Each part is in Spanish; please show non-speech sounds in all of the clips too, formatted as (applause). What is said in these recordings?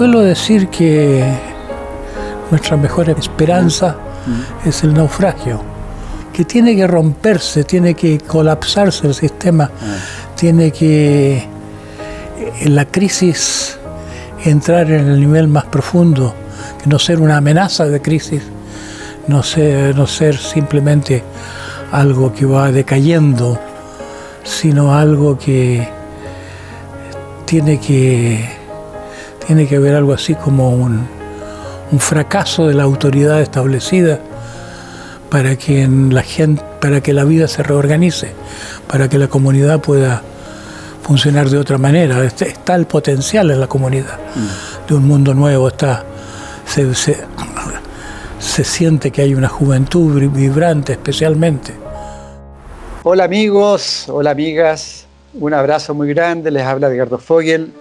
Suelo decir que nuestra mejor esperanza es el naufragio, que tiene que romperse, tiene que colapsarse el sistema, tiene que en la crisis entrar en el nivel más profundo, que no ser una amenaza de crisis, no ser, no ser simplemente algo que va decayendo, sino algo que tiene que tiene que haber algo así como un, fracaso de la autoridad establecida para que la gente, para que la vida se reorganice, para que la comunidad pueda funcionar de otra manera. Este, está el potencial en la comunidad mm. de un mundo nuevo, está, se, se, siente que hay una juventud vibrante especialmente. Hola amigos, hola amigas, un abrazo muy grande, les habla Edgardo Fogel,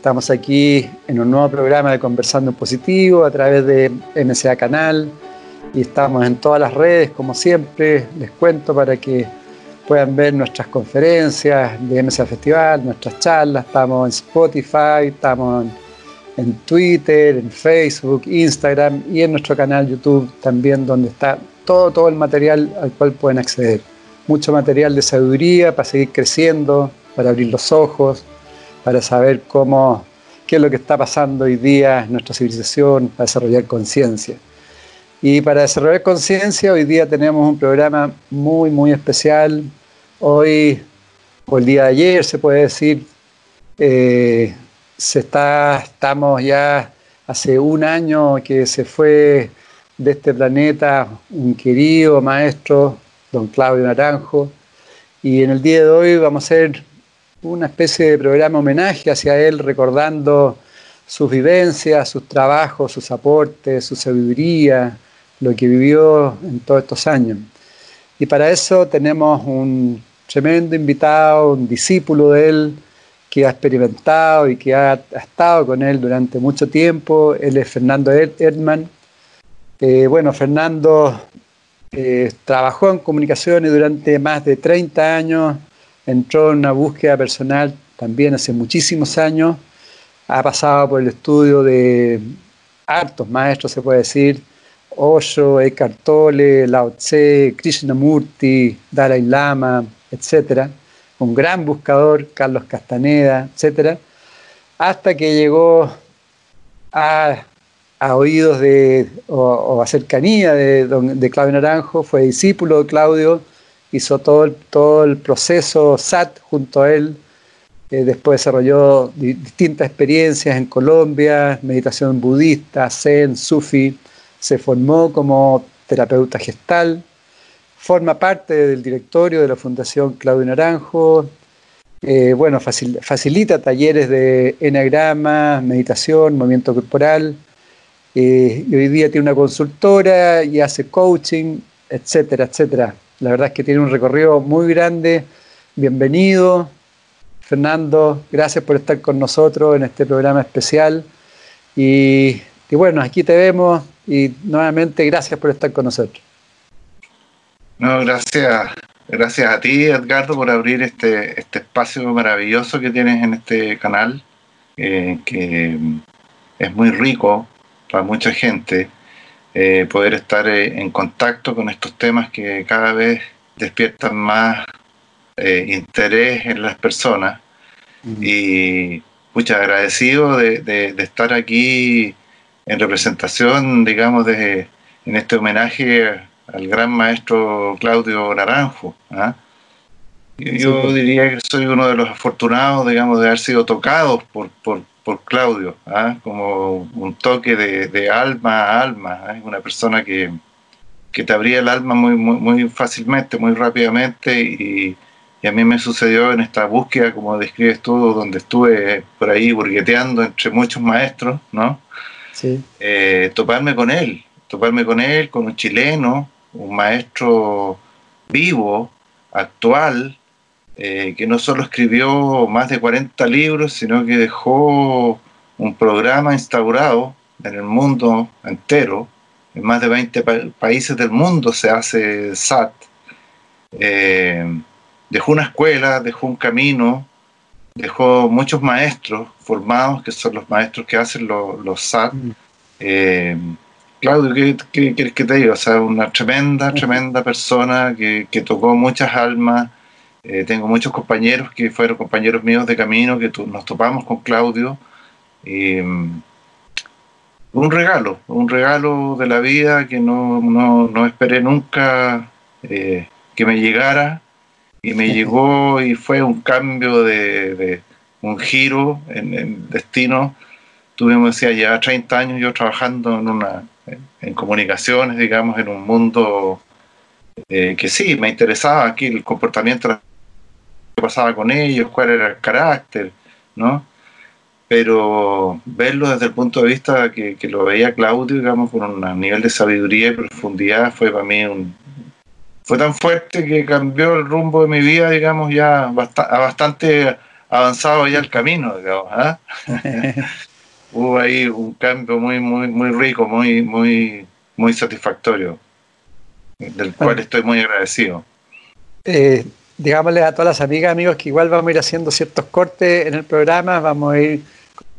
Estamos aquí en un nuevo programa de Conversando en Positivo a través de MCA Canal y estamos en todas las redes, como siempre, les cuento para que puedan ver nuestras conferencias de MCA Festival, nuestras charlas, estamos en Spotify, estamos en, Twitter, en Facebook, Instagram y en nuestro canal YouTube también donde está todo, todo el material al cual pueden acceder. Mucho material de sabiduría para seguir creciendo, para abrir los ojos, para saber cómo, qué es lo que está pasando hoy día en nuestra civilización, para desarrollar conciencia. Y para desarrollar conciencia, hoy día tenemos un programa muy, muy especial. Hoy, o el día de ayer, se puede decir, eh, se está, estamos ya hace un año que se fue de este planeta un querido maestro, don Claudio Naranjo, y en el día de hoy vamos a hacer una especie de programa homenaje hacia él, recordando sus vivencias, sus trabajos, sus aportes, su sabiduría, lo que vivió en todos estos años. Y para eso tenemos un tremendo invitado, un discípulo de él, que ha experimentado y que ha, estado con él durante mucho tiempo. Él es Fernando Erdmann. Eh, bueno, Fernando eh, trabajó en comunicaciones durante más de 30 años, entró en una búsqueda personal también hace muchísimos años, ha pasado por el estudio de hartos maestros, se puede decir, Osho, Eckhart Tolle, Lao Tse, Krishnamurti, Dalai Lama, etc. Un gran buscador, Carlos Castaneda, etc. Hasta que llegó a, oídos de, o, a cercanía de, de Claudio Naranjo, fue discípulo de Claudio, hizo todo el, todo el proceso SAT junto a él. Eh, después desarrolló distintas experiencias en Colombia, meditación budista, zen, sufi. Se formó como terapeuta gestal. Forma parte del directorio de la Fundación Claudio Naranjo. Eh, bueno, facilita talleres de enagrama, meditación, movimiento corporal. Eh, y hoy día tiene una consultora y hace coaching, etcétera, etcétera. La verdad es que tiene un recorrido muy grande. Bienvenido, Fernando. Gracias por estar con nosotros en este programa especial. Y, bueno, aquí te vemos y nuevamente gracias por estar con nosotros. No, gracias. Gracias a ti, Edgardo, por abrir este, este espacio maravilloso que tienes en este canal, eh, que es muy rico para mucha gente eh, poder estar eh, en contacto con estos temas que cada vez despiertan más eh, interés en las personas. Y muchas agradecido de, estar aquí en representación, digamos, de, en este homenaje al gran maestro Claudio Naranjo. ¿ah? Yo pues. diría que soy uno de los afortunados, digamos, de haber sido tocados por, por, por Claudio, ¿ah? como un toque de, alma a alma. ¿ah? Una persona que, te abría el alma muy, muy, muy, fácilmente, muy rápidamente y, y a mí me sucedió en esta búsqueda, como describes tú, donde estuve por ahí burgueteando entre muchos maestros, ¿no? Sí. Eh, toparme con él, toparme con él, con un chileno, un maestro vivo, actual, eh, que no solo escribió más de 40 libros, sino que dejó un programa instaurado en el mundo entero, en más de 20 países del mundo se hace SAT. Eh, dejó una escuela, dejó un camino, dejó muchos maestros formados, que son los maestros que hacen los, SAT. Mm. Eh, Claudio, ¿qué, quieres que te diga? O sea, una tremenda, tremenda persona que, tocó muchas almas. Eh, tengo muchos compañeros que fueron compañeros míos de camino, que nos topamos con Claudio. Y, mm, un regalo, un regalo de la vida que no, no, esperé nunca eh, que me llegara y me (laughs) llegó y fue un cambio de, un giro en el destino. Tuvimos, decía, ya 30 años yo trabajando en una en comunicaciones, digamos, en un mundo eh, que sí, me interesaba aquí el comportamiento que pasaba con ellos, cuál era el carácter, ¿no? Pero verlo desde el punto de vista que, que lo veía Claudio, digamos, con un nivel de sabiduría y profundidad, fue para mí un, fue tan fuerte que cambió el rumbo de mi vida, digamos, ya a bastante avanzado ya el camino, digamos. ¿ah? (laughs) Hubo ahí un cambio muy, muy, muy rico, muy, muy, muy satisfactorio, del cual estoy muy agradecido. Eh, digámosle a todas las amigas, amigos, que igual vamos a ir haciendo ciertos cortes en el programa, vamos a ir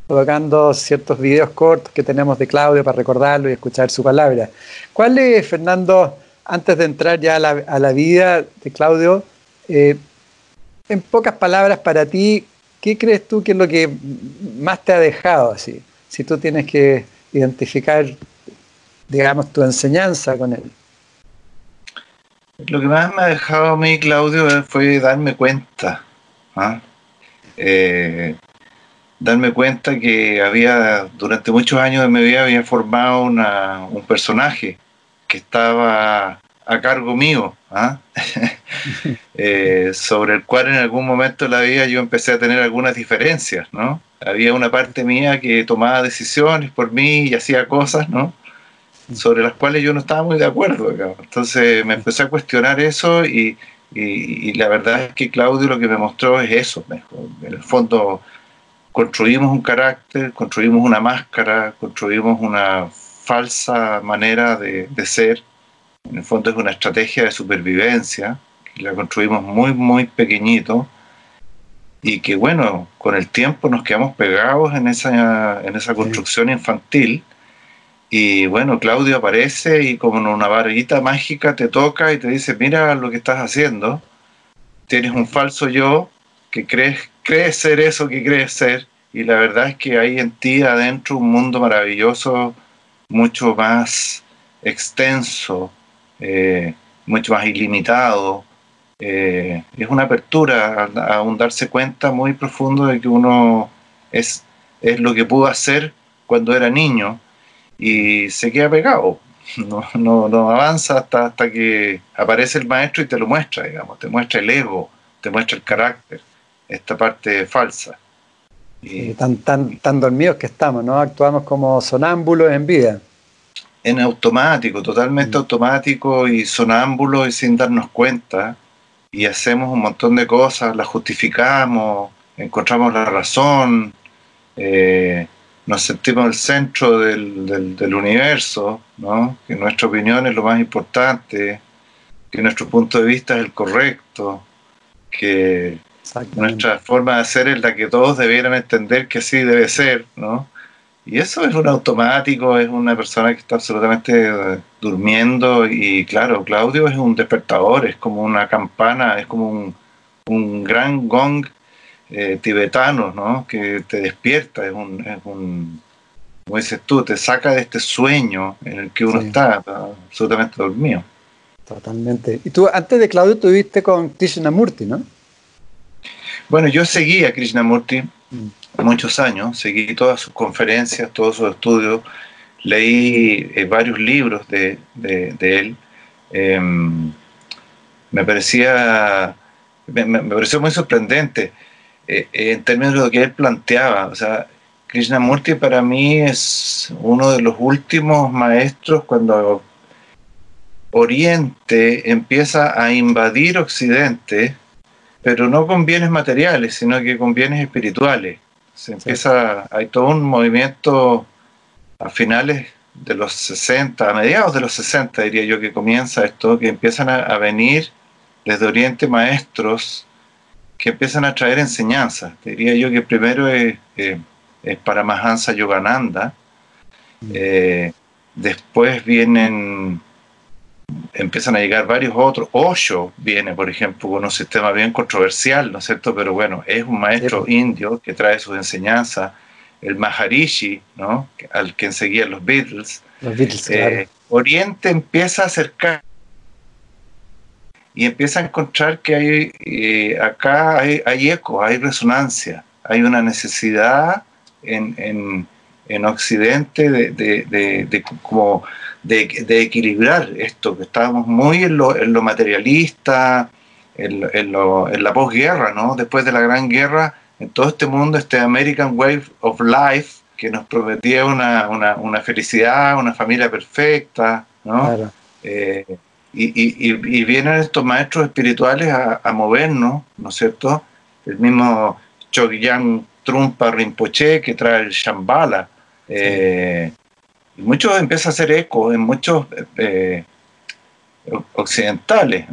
colocando ciertos videos cortos que tenemos de Claudio para recordarlo y escuchar su palabra. ¿Cuál es, Fernando, antes de entrar ya a la, vida de Claudio, eh, en pocas palabras para ti, ¿qué crees tú que es lo que más te ha dejado así? Si tú tienes que identificar, digamos, tu enseñanza con él. Lo que más me ha dejado a mí, Claudio, fue darme cuenta. ¿ah? Eh, darme cuenta que había, durante muchos años de mi vida, había formado un personaje que estaba a cargo mío, ¿ah? (laughs) eh, sobre el cual en algún momento de la vida yo empecé a tener algunas diferencias, ¿no? Había una parte mía que tomaba decisiones por mí y hacía cosas, ¿no? Sobre las cuales yo no estaba muy de acuerdo. Entonces me empecé a cuestionar eso y, y, la verdad es que Claudio lo que me mostró es eso. En el fondo construimos un carácter, construimos una máscara, construimos una falsa manera de, de ser en el fondo es una estrategia de supervivencia, que la construimos muy, muy pequeñito y que bueno, con el tiempo nos quedamos pegados en esa, en esa construcción infantil. Y bueno, Claudio aparece y como en una varita mágica te toca y te dice, mira lo que estás haciendo, tienes un falso yo que crees, crees ser eso que crees ser y la verdad es que hay en ti adentro un mundo maravilloso, mucho más extenso, eh, mucho más ilimitado. Eh, es una apertura a, darse cuenta muy profundo de que uno es, es lo que pudo hacer cuando era niño y se queda pegado. (laughs) No, no, no avanza hasta, hasta que aparece el maestro y te lo muestra, digamos, te muestra el ego, te muestra el carácter, esta parte falsa. Y, tan, tan, tan dormidos que estamos, ¿no? Actuamos como sonámbulos en vida en automático, totalmente mm. automático y sonámbulo y sin darnos cuenta. Y hacemos un montón de cosas, las justificamos, encontramos la razón, eh, nos sentimos el centro del, del, universo, ¿no? que nuestra opinión es lo más importante, que nuestro punto de vista es el correcto, que nuestra forma de ser es la que todos debieran entender que así debe ser, ¿no? Y eso es un automático, es una persona que está absolutamente durmiendo y claro, Claudio es un despertador, es como una campana, es como un, un gran gong eh, tibetano, ¿no? Que te despierta, es un, es un, como dices tú, te saca de este sueño en el que uno está absolutamente dormido. Totalmente. Y tú antes de Claudio estuviste con Krishnamurti, ¿no? Bueno, yo seguí a Krishnamurti. Mm muchos años, seguí todas sus conferencias, todos sus estudios, leí eh, varios libros de, él. Em, me parecía me, pareció muy sorprendente eh, en términos de lo que él planteaba. O sea, Krishnamurti para mí es uno de los últimos maestros cuando Oriente empieza a invadir Occidente, pero no con bienes materiales, sino que con bienes espirituales. Se empieza, hay todo un movimiento a finales de los 60, a mediados de los 60 diría yo que comienza esto, que empiezan a, venir desde Oriente maestros que empiezan a traer enseñanzas. Diría yo que primero es, eh, es Paramahansa Yogananda, mm. eh, después vienen empiezan a llegar varios otros. Osho viene, por ejemplo, con un sistema bien controversial, ¿no es cierto? Pero bueno, es un maestro indio que trae sus enseñanzas. El Maharishi, ¿no? Al que seguían los Beatles. Los Beatles eh, Oriente empieza a acercar y empieza a encontrar que hay eh, acá hay, hay, eco, hay resonancia, hay una necesidad en, en, en Occidente de, de, de, de como de, equilibrar esto, que estábamos muy en lo, en lo materialista, en, en, lo, en, la posguerra, ¿no? Después de la Gran Guerra, en todo este mundo, este American Wave of Life, que nos prometía una, una, una felicidad, una familia perfecta, ¿no? Eh, y, y, y, vienen estos maestros espirituales a, a, movernos, ¿no es cierto? El mismo Chogyam Trumpa Rinpoche que trae el Shambhala. Eh, muchos empieza a hacer eco en muchos eh, occidentales.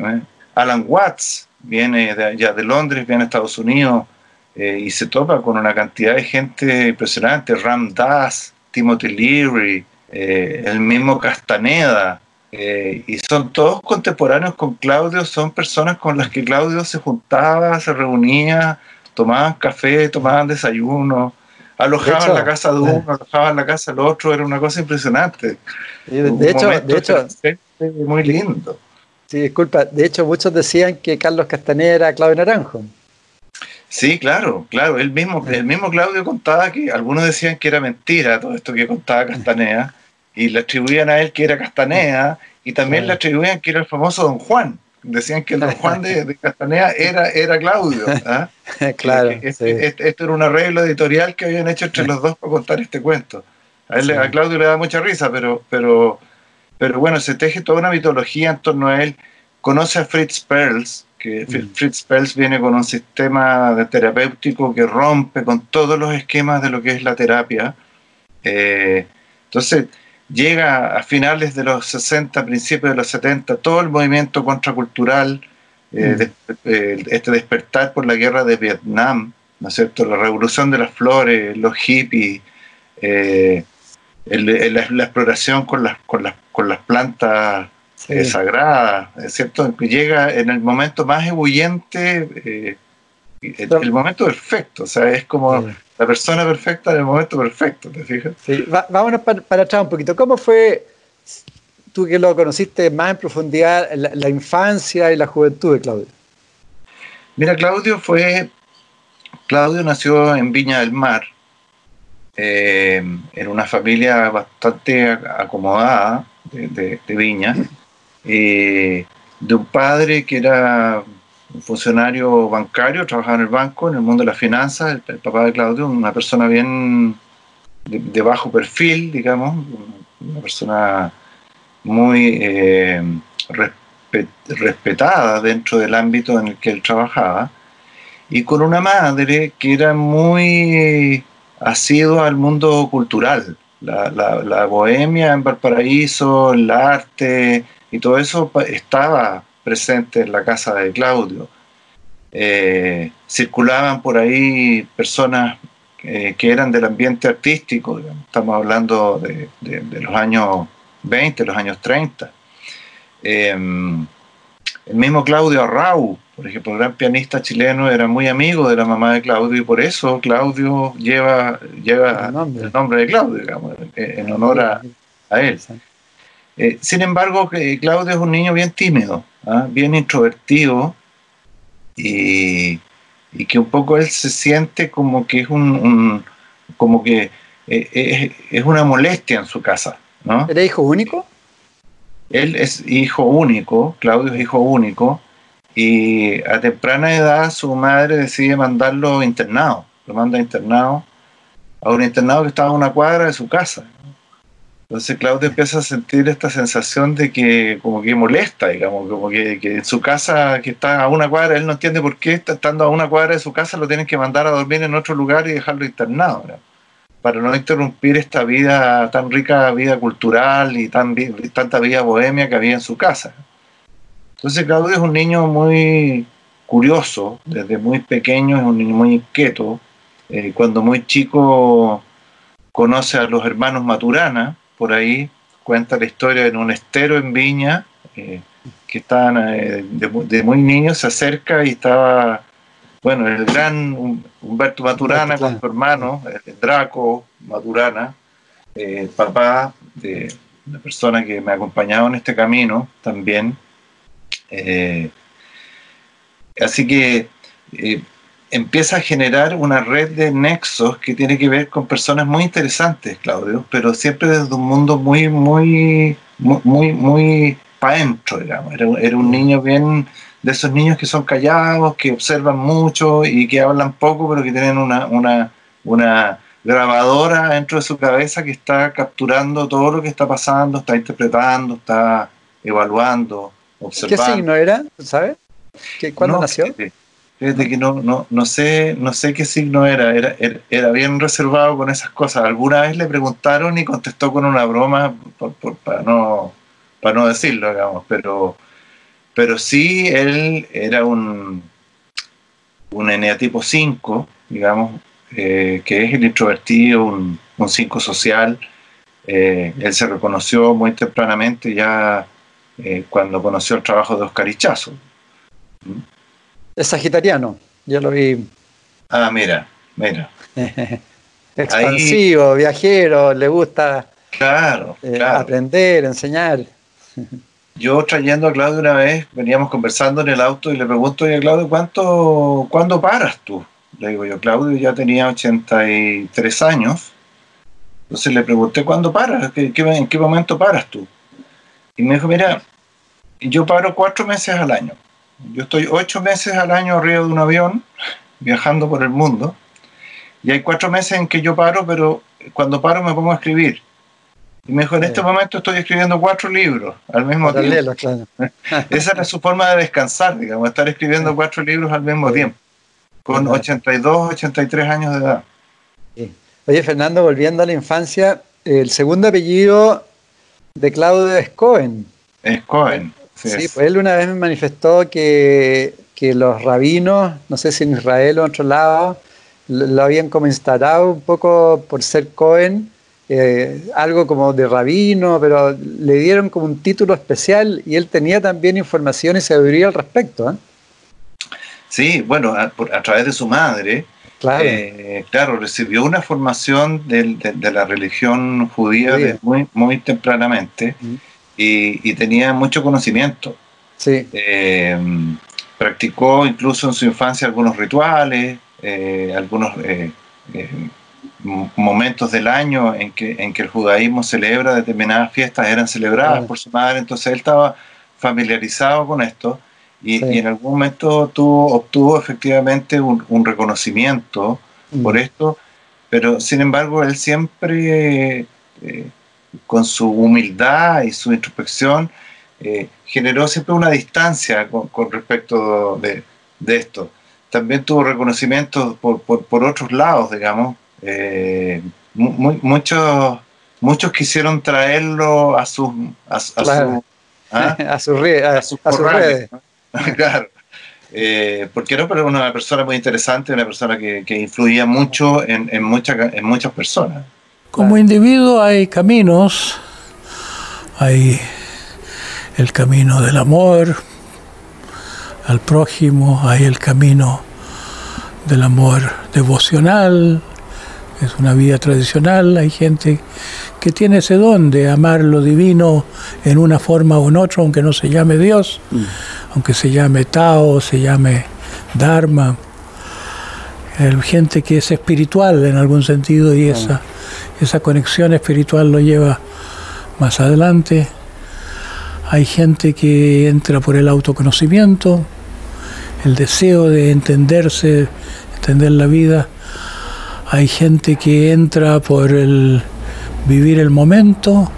Alan Watts viene de, ya de Londres, viene a Estados Unidos eh, y se topa con una cantidad de gente impresionante, Ram Dass, Timothy Leary, eh, el mismo Castaneda, y son todos contemporáneos con Claudio, son personas con las que Claudio se juntaba, se reunía, tomaban café, tomaban desayuno, alojaban la casa de uno, alojaban la casa del otro, era una cosa impresionante. de, hecho, de hecho, muy lindo. Sí, disculpa, de hecho muchos decían que Carlos Castaneda era Claudio Naranjo. Sí, claro, claro. El mismo, el mismo Claudio contaba que algunos decían que era mentira todo esto que contaba Castaneda y le atribuían a él que era Castaneda y también le atribuían que era el famoso Don Juan. Decían que el don Juan de, Castanea era, era Claudio. ¿ah? (laughs) claro. Este, este, esto era un arreglo editorial que habían hecho entre los dos para contar este cuento. A, él, a Claudio le da mucha risa, pero, pero, pero bueno, se teje toda una mitología en torno a él. Conoce a Fritz Perls, que mm. Fritz Perls viene con un sistema de terapéutico que rompe con todos los esquemas de lo que es la terapia. Eh, entonces, llega a finales de los 60, principios de los 70, todo el movimiento contracultural, eh, mm. eh, este despertar por la guerra de Vietnam, ¿no es cierto? La revolución de las flores, los hippies, eh, la, exploración con las, con las, con las plantas sagradas, ¿es cierto? Que llega en el momento más ebulliente, el, momento perfecto, o sea, es como la persona perfecta en el momento perfecto, ¿te fijas? Sí, vámonos para, atrás un poquito. ¿Cómo fue, tú que lo conociste más en profundidad, la, infancia y la juventud de Claudio? Mira, Claudio fue, Claudio nació en Viña del Mar, eh, en una familia bastante acomodada de, Viña, eh, de un padre que era un funcionario bancario, trabajaba en el banco, en el mundo de las finanzas, el, papá de Claudio, una persona bien de, bajo perfil, digamos, una persona muy eh, respetada dentro del ámbito en el que él trabajaba, y con una madre que era muy asidua al mundo cultural, la, la bohemia en Valparaíso, el arte y todo eso estaba presente en la casa de Claudio. Eh, circulaban por ahí personas eh, que eran del ambiente artístico, estamos hablando de, los años 20, los años 30. Em, el mismo Claudio Arrau, por ejemplo, gran pianista chileno, era muy amigo de la mamá de Claudio y por eso Claudio lleva, lleva el, nombre. de Claudio, en honor a, él. Eh, sin embargo, Claudio es un niño bien tímido. ¿Ah? bien introvertido y, que un poco él se siente como que es un, como que eh, es, una molestia en su casa. ¿no? ¿Era hijo único? Él es hijo único, Claudio es hijo único, y a temprana edad su madre decide mandarlo internado, lo manda internado, a un internado que estaba a una cuadra de su casa. Entonces Claudio empieza a sentir esta sensación de que como que molesta, digamos, como que, en su casa que está a una cuadra, él no entiende por qué estando a una cuadra de su casa lo tienen que mandar a dormir en otro lugar y dejarlo internado, para no interrumpir esta vida tan rica, vida cultural y tan, tanta vida bohemia que había en su casa. Entonces Claudio es un niño muy curioso, desde muy pequeño es un niño muy inquieto. Eh, cuando muy chico conoce a los hermanos Maturana, por ahí cuenta la historia en un estero en Viña, eh, que estaban eh, de, muy niño, se acerca y estaba, bueno, el gran Humberto Maturana con su hermano, el Draco Maturana, eh, papá de la persona que me ha acompañado en este camino también. así que empieza a generar una red de nexos que tiene que ver con personas muy interesantes, Claudio, pero siempre desde un mundo muy, muy, muy, muy, para adentro, digamos. Era, un niño bien de esos niños que son callados, que observan mucho y que hablan poco, pero que tienen una, una, una grabadora dentro de su cabeza que está capturando todo lo que está pasando, está interpretando, está evaluando, observando. ¿Qué signo era? ¿Sabes? ¿Cuándo nació? Fíjate que no, no, no, sé, no sé qué signo era. Era, era, bien reservado con esas cosas. Alguna vez le preguntaron y contestó con una broma para, no, para no decirlo, digamos. Pero, pero sí, él era un, un eneatipo 5, digamos, eh, que es el introvertido, un 5 social. Eh, él se reconoció muy tempranamente ya eh, cuando conoció el trabajo de Oscar Ichazo. ¿Mm? Es sagitariano, yo lo vi. Ah, mira, mira. (laughs) Expansivo, viajero, le gusta claro, eh, aprender, enseñar. Yo trayendo a Claudio una vez, veníamos conversando en el auto y le pregunto, a Claudio, ¿cuánto, ¿cuándo paras tú? Le digo yo, Claudio ya tenía 83 años. Entonces le pregunté, ¿cuándo paras? ¿En qué momento paras tú? Y me dijo, mira, yo paro cuatro meses al año. Yo estoy ocho meses al año arriba de un avión, viajando por el mundo, y hay cuatro meses en que yo paro, pero cuando paro me pongo a escribir. Y me dijo, en este momento estoy escribiendo cuatro libros al mismo tiempo. (laughs) Esa era su forma de descansar, digamos, estar escribiendo cuatro libros al mismo tiempo, con 82, 83 años de edad. Oye, Fernando, volviendo a la infancia, el segundo apellido de Claudio es Cohen. Es Cohen. Sí, pues él una vez me manifestó que, los rabinos, no sé si en Israel o en otro lado, lo habían como instalado un poco por ser Cohen, eh, algo como de rabino, pero le dieron como un título especial y él tenía también información y sabiduría al respecto. ¿eh? Sí, bueno, a, través de su madre, claro, eh, recibió una formación de, la religión judía, muy, muy tempranamente y, tenía mucho conocimiento. Sí. Eh, practicó incluso en su infancia algunos rituales, eh, algunos eh, momentos del año en que, en que el judaísmo celebra determinadas fiestas, eran celebradas por su madre, entonces él estaba familiarizado con esto y, en algún momento tuvo, obtuvo efectivamente un, reconocimiento mm. por esto, pero sin embargo él siempre con su humildad y su introspección, eh, generó siempre una distancia con, respecto de, esto. También tuvo reconocimiento por, por, otros lados, digamos. Eh, muchos, muchos quisieron traerlo a sus a, ¿ah? a, sus redes. (laughs) claro. Eh, porque era una persona muy interesante, una persona que, influía mucho en, en, en muchas personas. Como individuo hay caminos, hay el camino del amor al prójimo, hay el camino del amor devocional, es una vida tradicional, hay gente que tiene ese don de amar lo divino en una forma o en otra, aunque no se llame Dios, mm. aunque se llame Tao, se llame Dharma. Hay gente que es espiritual en algún sentido y esa esa conexión espiritual lo lleva más adelante. Hay gente que entra por el autoconocimiento, el deseo de entenderse, entender la vida. Hay gente que entra por el vivir el momento,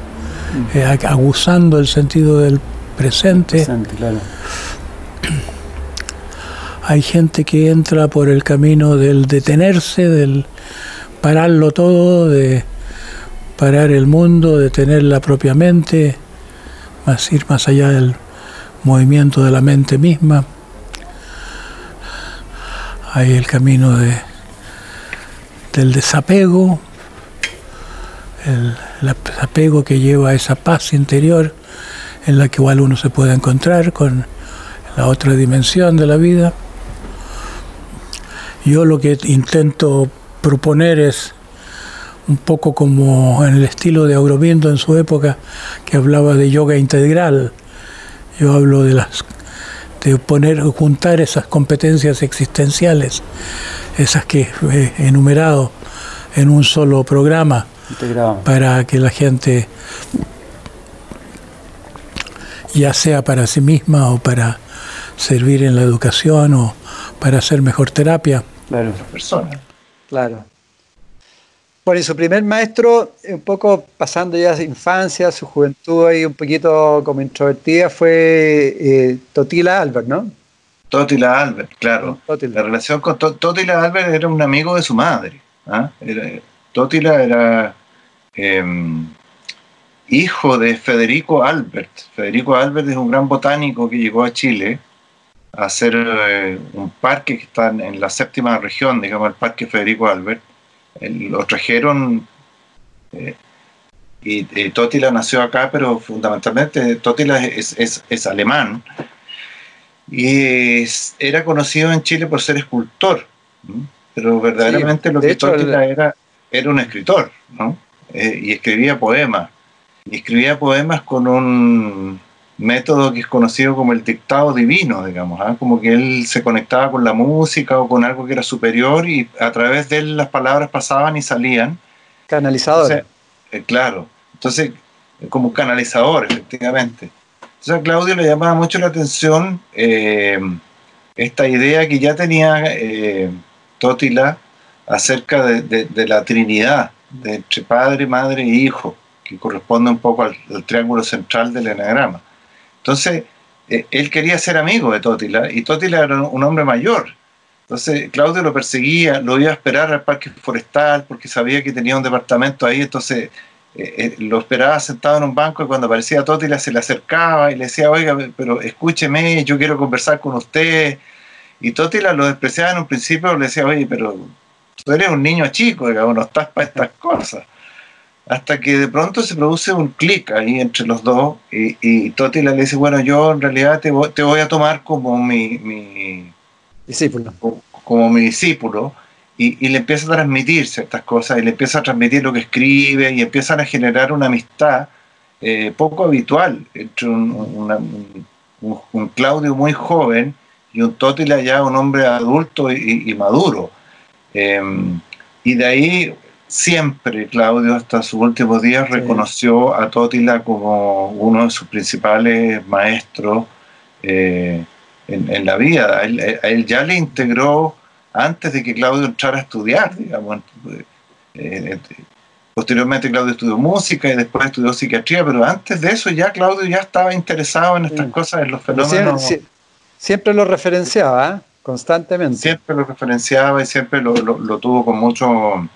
mm. eh, abusando el sentido del presente. Hay gente que entra por el camino del detenerse, del pararlo todo, de parar el mundo, de tener la propia mente, más ir más allá del movimiento de la mente misma. Hay el camino de, del desapego, el, desapego que lleva a esa paz interior en la que igual uno se puede encontrar con la otra dimensión de la vida. Yo lo que intento proponer es un poco como en el estilo de Aurobindo en su época, que hablaba de yoga integral. Yo hablo de las de poner, juntar esas competencias existenciales, esas que he enumerado en un solo programa, para que la gente, ya sea para sí misma o para servir en la educación o para hacer mejor terapia. Claro, persona. Claro. Bueno, y su primer maestro, un poco pasando ya su infancia, su juventud ahí un poquito como introvertida, fue eh, Totila Albert, ¿no? Totila Albert, claro. La relación con Totila Albert era un amigo de su madre. ¿ah? Totila era em, hijo de Federico Albert. Federico Albert es un gran botánico que llegó a Chile hacer eh, un parque que está en la séptima región, digamos, el Parque Federico Albert. Lo trajeron eh, y, Totila nació acá, pero fundamentalmente Totila es, alemán. Y era conocido en Chile por ser escultor, pero verdaderamente lo que Totila era, era un escritor eh, y escribía poemas. Y escribía poemas con un método que es conocido como el dictado divino, digamos, ¿ah? como que él se conectaba con la música o con algo que era superior y a través de él las palabras pasaban y salían. Canalizador. Eh, claro, entonces como canalizador, efectivamente. Entonces a Claudio le llamaba mucho la atención eh, esta idea que ya tenía eh, Tótila acerca de, la Trinidad, de entre Padre, Madre e Hijo, que corresponde un poco al triángulo central del enagrama. Entonces, eh, él quería ser amigo de Totila y Totila era un hombre mayor. Entonces, Claudio lo perseguía, lo iba a esperar al parque forestal porque sabía que tenía un departamento ahí, entonces eh, eh, lo esperaba sentado en un banco y cuando aparecía Totila se le acercaba y le decía, oiga, pero escúcheme, yo quiero conversar con usted. Y Totila lo despreciaba en un principio, le decía, oye, pero tú eres un niño chico, digamos, no estás para estas cosas hasta que de pronto se produce un clic ahí entre los dos y, y Totila le dice, bueno, yo en realidad te voy, a tomar como mi, discípulo. Como, mi discípulo y, le empieza a transmitir ciertas cosas y le empieza a transmitir lo que escribe y empiezan a generar una amistad eh, poco habitual entre un, Claudio muy joven y un Totila ya un hombre adulto y, maduro. Em, y de ahí siempre Claudio hasta sus últimos días reconoció a Totila como uno de sus principales maestros eh, en, la vida. Él, ya le integró antes de que Claudio entrara a estudiar, digamos. Eh, posteriormente Claudio estudió música y después estudió psiquiatría, pero antes de eso ya Claudio ya estaba interesado en estas cosas, en los fenómenos. Siempre, lo referenciaba, ¿eh? constantemente. Siempre lo referenciaba y siempre lo tuvo con mucho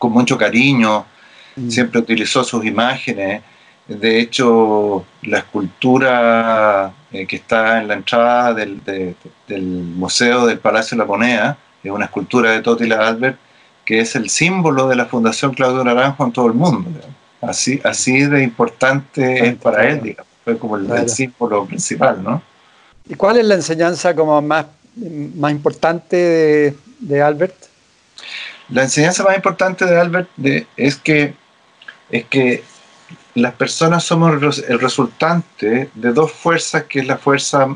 con mucho cariño, mm. siempre utilizó sus imágenes. De hecho, la escultura eh, que está en la entrada del, Museo del Palacio de la Moneda es una escultura de Totila Albert, que es el símbolo de la Fundación Claudio Naranjo en todo el mundo. Así, así de importante es para él, digamos. fue como el, símbolo principal. ¿no? ¿Y cuál es la enseñanza como más, más importante de, de Albert? La enseñanza más importante de Albert es, que, es que las personas somos el resultante de dos fuerzas, que es la fuerza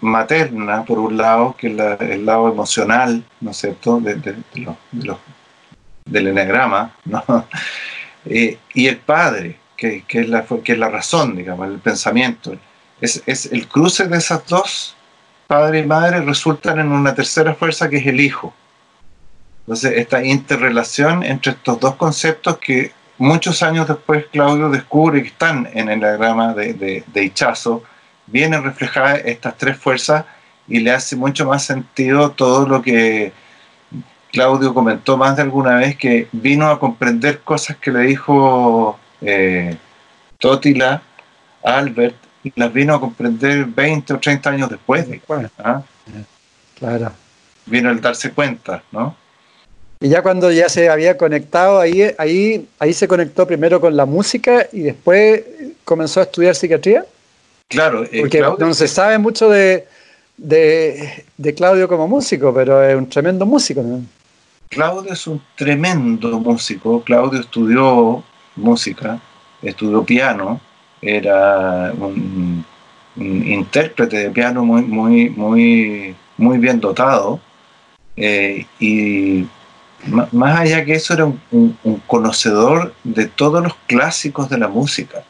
materna, por un lado, que es el lado emocional, ¿no es cierto?, del enagrama. (laughs) Eh, y el padre, que, es la, que es la razón, digamos, el pensamiento. Es, es el cruce de esas dos padre y madre resultan en una tercera fuerza que es el hijo. Entonces, esta interrelación entre estos dos conceptos que muchos años después Claudio descubre que están en el diagrama de, de, de Hichazo, vienen reflejadas estas tres fuerzas y le hace mucho más sentido todo lo que Claudio comentó más de alguna vez, que vino a comprender cosas que le dijo eh, Totila a Albert y las vino a comprender 20 o 30 años después. ¿ah? Claro. Vino el darse cuenta, ¿no? Y ya cuando ya se había conectado, ahí, ahí, ahí se conectó primero con la música y después comenzó a estudiar psiquiatría. Claro, eh, porque no se sabe mucho de, de, de, Claudio como músico, pero es un tremendo músico. ¿no? Claudio es un tremendo músico. Claudio estudió música, estudió piano, era un, un intérprete de piano muy, muy, muy, muy bien dotado. Eh, y más allá que eso, era un, conocedor de todos los clásicos de la música.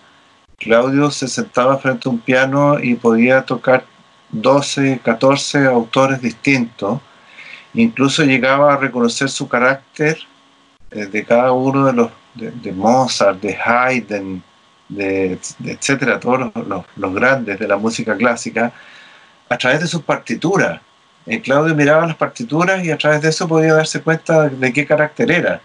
Claudio se sentaba frente a un piano y podía tocar 12, 14 autores distintos. Incluso llegaba a reconocer su carácter eh, de cada uno de los, de, Mozart, de Haydn, de, etcétera, todos los, los, grandes de la música clásica, a través de sus partituras. Eh, Claudio miraba las partituras y a través de eso podía darse cuenta de qué carácter era.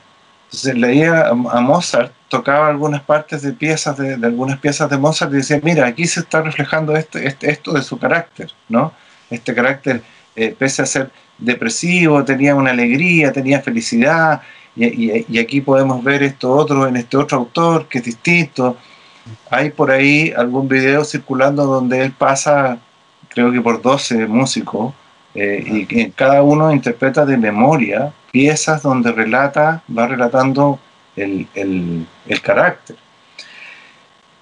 Entonces leía a, Mozart, tocaba algunas partes de piezas de, algunas piezas de Mozart y decía, mira, aquí se está reflejando este, este, esto de su carácter, ¿no? Este carácter, eh, pese a ser depresivo, tenía una alegría, tenía felicidad, y, y, y, aquí podemos ver esto otro en este otro autor que es distinto. Hay por ahí algún video circulando donde él pasa, creo que por 12 músicos, eh, y que cada uno interpreta de memoria piezas donde relata, va relatando el, el, el carácter.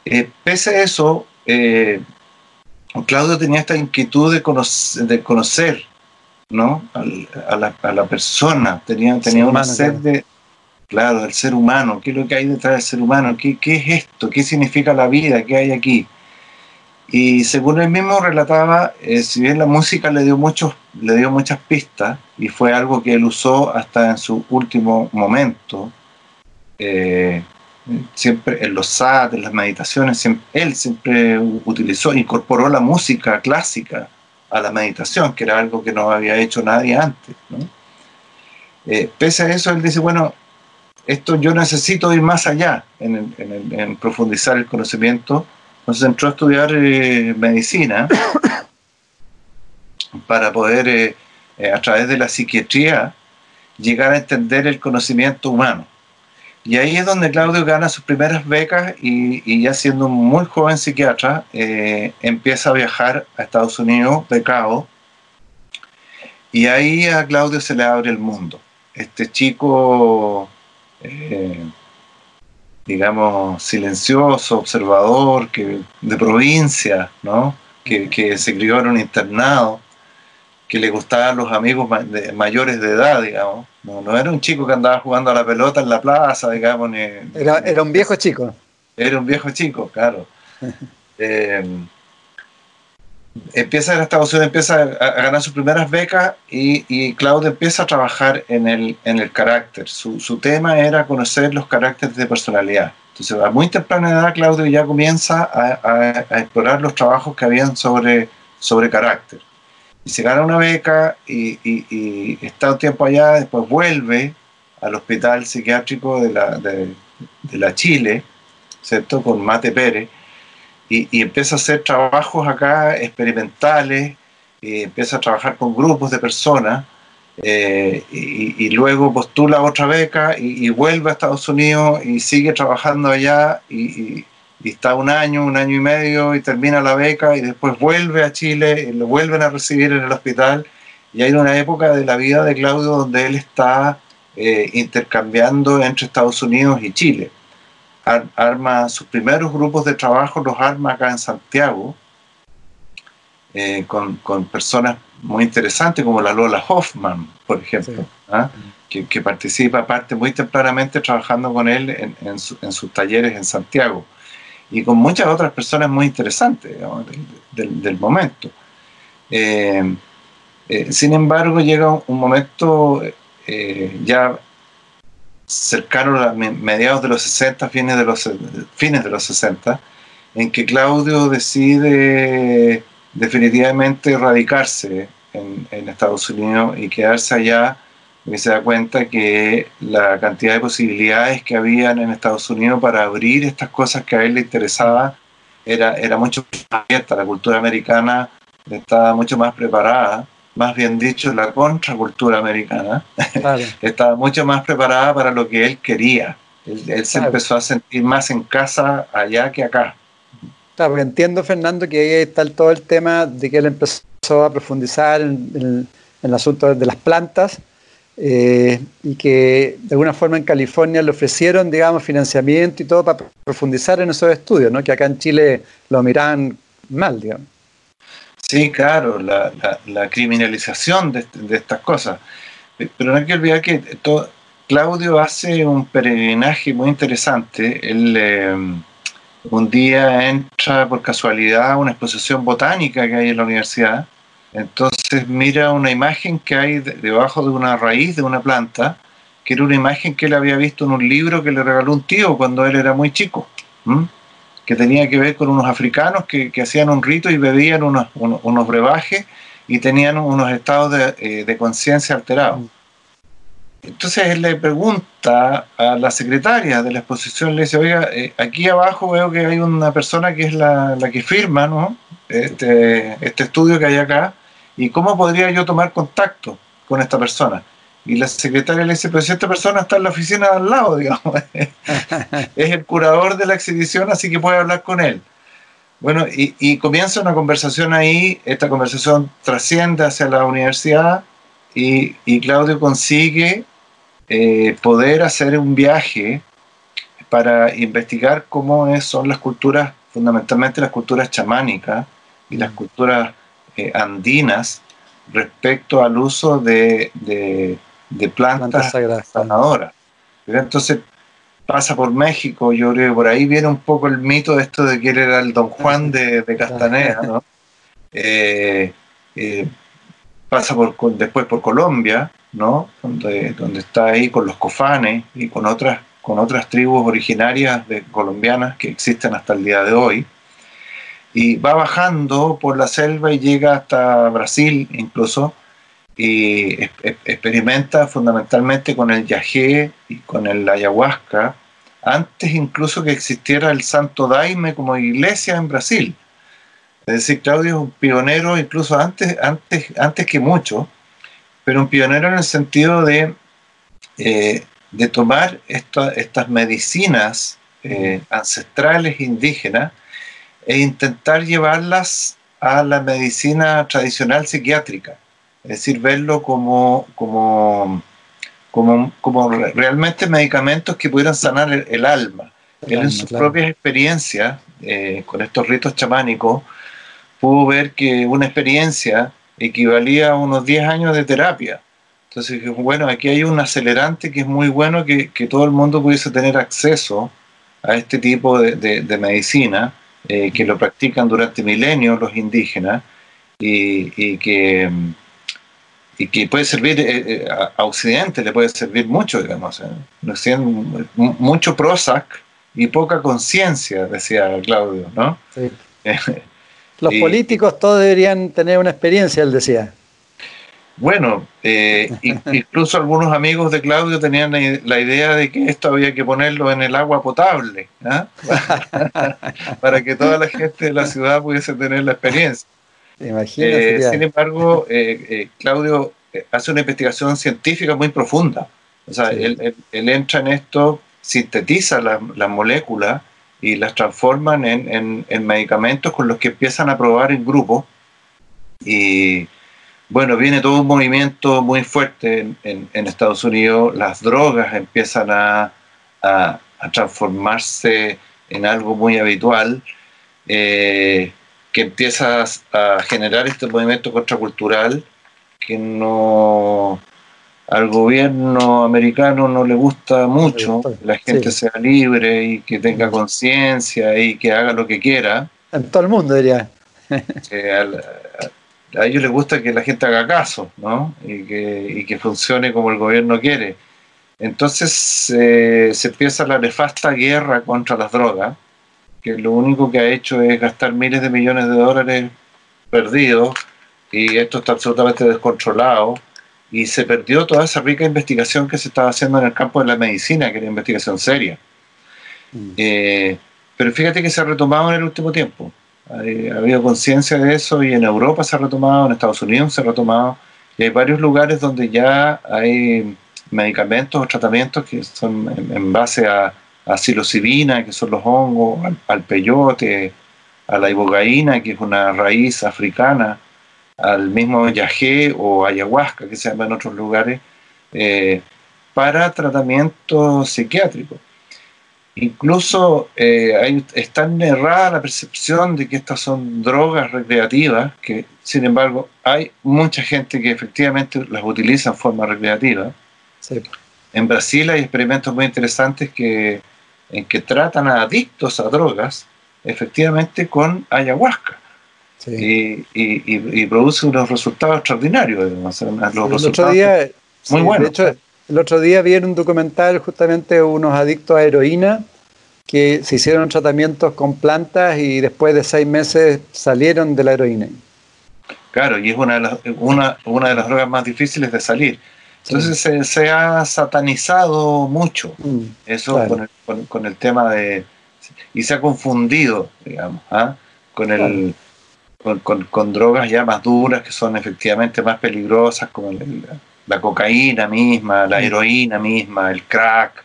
Eh, pese a eso, eh, Claudio tenía esta inquietud de conocer, de conocer ¿no? a, la, a, la, persona, tenía, tenía una sed de, claro, del ser humano, qué es lo que hay detrás del ser humano, qué, qué es esto, qué significa la vida, qué hay aquí. Y según él mismo relataba, eh, si bien la música le dio, muchos, le dio muchas pistas y fue algo que él usó hasta en su último momento, eh, siempre en los SAT, en las meditaciones, siempre, él siempre utilizó, incorporó la música clásica a la meditación, que era algo que no había hecho nadie antes. ¿no? Eh, pese a eso, él dice, bueno, esto yo necesito ir más allá en, en, en profundizar el conocimiento entonces entró a estudiar eh, medicina (coughs) para poder, eh, eh, a través de la psiquiatría, llegar a entender el conocimiento humano. Y ahí es donde Claudio gana sus primeras becas y, ya siendo un muy joven psiquiatra, empieza a viajar a Estados Unidos becado. Y ahí a Claudio se le abre el mundo. Este chico digamos, silencioso, observador, que, de provincia, ¿no? Que, que, se crió en un internado, que le gustaban los amigos mayores de edad, digamos. No, no, era un chico que andaba jugando a la pelota en la plaza, digamos. Ni, era, era un viejo chico. Era un viejo chico, claro. eh, (laughs) empieza en Estados Unidos, empieza a, ganar sus primeras becas y, y, Claudio empieza a trabajar en el, en el carácter. Su, su, tema era conocer los caracteres de personalidad. Entonces, a muy temprana edad, Claudio ya comienza a, a, a explorar los trabajos que habían sobre, sobre carácter. Y se gana una beca y, y, y, está un tiempo allá, después vuelve al hospital psiquiátrico de la, de, de la Chile, ¿cierto? Con Mate Pérez y, empieza a hacer trabajos acá experimentales, y empieza a trabajar con grupos de personas, eh, y, luego postula otra beca y, vuelve a Estados Unidos y sigue trabajando allá y, está un año, un año y medio y termina la beca y después vuelve a Chile y lo vuelven a recibir en el hospital. Y hay una época de la vida de Claudio donde él está eh, intercambiando entre Estados Unidos y Chile arma sus primeros grupos de trabajo, los arma acá en Santiago, eh, con, con, personas muy interesantes como la Lola Hoffman, por ejemplo, sí. ¿ah? que, que, participa parte muy tempranamente trabajando con él en, en, su, en, sus talleres en Santiago, y con muchas otras personas muy interesantes digamos, del, del, del, momento. Eh, eh, sin embargo, llega un momento ya cercano a mediados de los 60, fines de los, fines de los 60, en que Claudio decide definitivamente radicarse en, Estados Unidos y quedarse allá y se da cuenta que la cantidad de posibilidades que habían en Estados Unidos para abrir estas cosas que a él le interesaba era, era mucho más abierta. La cultura americana estaba mucho más preparada, más bien dicho, la contracultura americana (laughs) estaba mucho más preparada para lo que él quería. Él, se empezó a sentir más en casa allá que acá. Claro, entiendo, Fernando, que ahí está todo el tema de que él empezó a profundizar en, en el asunto de las plantas eh, y que de alguna forma en California le ofrecieron, digamos, financiamiento y todo para profundizar en esos estudios, ¿no? que acá en Chile lo miran mal, digamos. Sí, claro, la, criminalización de, estas cosas. Pero no hay que olvidar que todo, Claudio hace un peregrinaje muy interesante. Él eh, un día entra por casualidad a una exposición botánica que hay en la universidad entonces mira una imagen que hay debajo de una raíz de una planta, que era una imagen que él había visto en un libro que le regaló un tío cuando él era muy chico, que tenía que ver con unos africanos que, hacían un rito y bebían unos, unos, brebajes y tenían unos estados de, eh, conciencia alterados. Entonces él le pregunta a la secretaria de la exposición, le dice, oiga, eh, aquí abajo veo que hay una persona que es la, la que firma ¿no? este, este estudio que hay acá, ¿y cómo podría yo tomar contacto con esta persona? Y la secretaria le dice, pero si esta persona está en la oficina de al lado, digamos, (laughs) es el curador de la exhibición, así que puede hablar con él. Bueno, y, comienza una conversación ahí, esta conversación trasciende hacia la universidad y, Claudio consigue eh, poder hacer un viaje para investigar cómo son las culturas, fundamentalmente las culturas chamánicas y las culturas eh, andinas respecto al uso de, de, plantas, sanadoras. Entonces pasa por México, yo creo que por ahí viene un poco el mito de esto de que él era el Don Juan de, de Castaneda, ¿no? Eh, eh, pasa por, después por Colombia, ¿no? Donde, donde está ahí con los cofanes y con otras, con otras tribus originarias de, colombianas que existen hasta el día de hoy y va bajando por la selva y llega hasta Brasil incluso y experimenta fundamentalmente con el yagé y con el ayahuasca antes incluso que existiera el Santo Daime como iglesia en Brasil. Es decir, Claudio es un pionero incluso antes, antes, antes que mucho, pero un pionero en el sentido de, eh, de tomar estas medicinas eh, ancestrales indígenas e intentar llevarlas a la medicina tradicional psiquiátrica, es decir, verlo como, como, como, realmente medicamentos que pudieran sanar el, alma. Él en sus propias experiencias eh, con estos ritos chamánicos pudo ver que una experiencia equivalía a unos 10 años de terapia. Entonces, bueno, aquí hay un acelerante que es muy bueno que, todo el mundo pudiese tener acceso a este tipo de medicina eh, que lo practican durante milenios los indígenas y, que, y que puede servir eh, eh, a Occidente, le puede servir mucho, digamos. mucho Prozac y poca conciencia, decía Claudio, ¿no? (laughs) los políticos todos deberían tener una experiencia, él decía. Bueno, eh, (laughs) incluso algunos amigos de Claudio tenían la idea de que esto había que ponerlo en el agua potable, ¿ah? (laughs) para que toda la gente de la ciudad pudiese tener la experiencia. Eh, sin embargo, eh, Claudio hace una investigación científica muy profunda. O sea, él, entra en esto, sintetiza las moléculas y las transforman en, en medicamentos con los que empiezan a probar en grupo. Y bueno, viene todo un movimiento muy fuerte en, Estados Unidos, las drogas empiezan a, transformarse en algo muy habitual, eh, que empieza a generar este movimiento contracultural que no al gobierno americano no le gusta mucho que la gente sea libre y que tenga conciencia y que haga lo que quiera. En todo el mundo diría. (laughs) a ellos les gusta que la gente haga caso, ¿no? Y que, y que funcione como el gobierno quiere. Entonces eh, se empieza la nefasta guerra contra las drogas, que lo único que ha hecho es gastar miles de millones de dólares perdidos, y esto está absolutamente descontrolado, y se perdió toda esa rica investigación que se estaba haciendo en el campo de la medicina, que era investigación seria. Mm. Eh, pero fíjate que se ha retomado en el último tiempo. ha habido conciencia de eso y en Europa se ha retomado, en Estados Unidos se ha retomado, y hay varios lugares donde ya hay medicamentos o tratamientos que son en, base a, a, psilocibina, que son los hongos, al, peyote, a la ibogaína, que es una raíz africana, al mismo yagé o ayahuasca, que se llama en otros lugares, eh, para tratamiento psiquiátrico. Incluso eh, hay, es tan errada la percepción de que estas son drogas recreativas, que sin embargo hay mucha gente que efectivamente las utiliza en forma recreativa, en Brasil hay experimentos muy interesantes que, en que tratan a adictos a drogas, efectivamente con ayahuasca. Y, y, produce unos resultados extraordinarios. el otro día, muy buenos. hecho, el otro día vi en un documental justamente unos adictos a heroína que se hicieron tratamientos con plantas y después de seis meses salieron de la heroína. Claro, y es una de las, una, una de las drogas más difíciles de salir. Entonces se, ha satanizado mucho mm, eso con, el, tema de... Y se ha confundido, digamos, ¿ah? con, el, con, drogas ya más duras que son efectivamente más peligrosas, como la cocaína misma, la mm. heroína misma, el crack,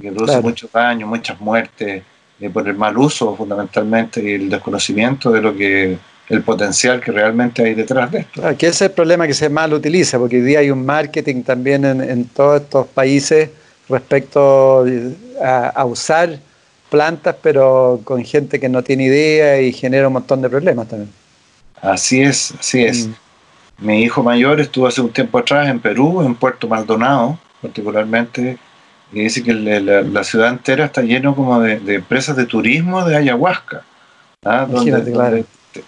que produce mucho daño, muchas muertes, eh, por el mal uso fundamentalmente y el desconocimiento de lo que el potencial que realmente hay detrás de esto. que ese es el problema que se mal utiliza, porque hoy día hay un marketing también en, todos estos países respecto a, usar plantas, pero con gente que no tiene idea y genera un montón de problemas también. Así es, así es. Mm. Mi hijo mayor estuvo hace un tiempo atrás en Perú, en Puerto Maldonado, particularmente, y dice que la, ciudad entera está lleno como de, empresas de turismo de ayahuasca. ¿ah? Donde,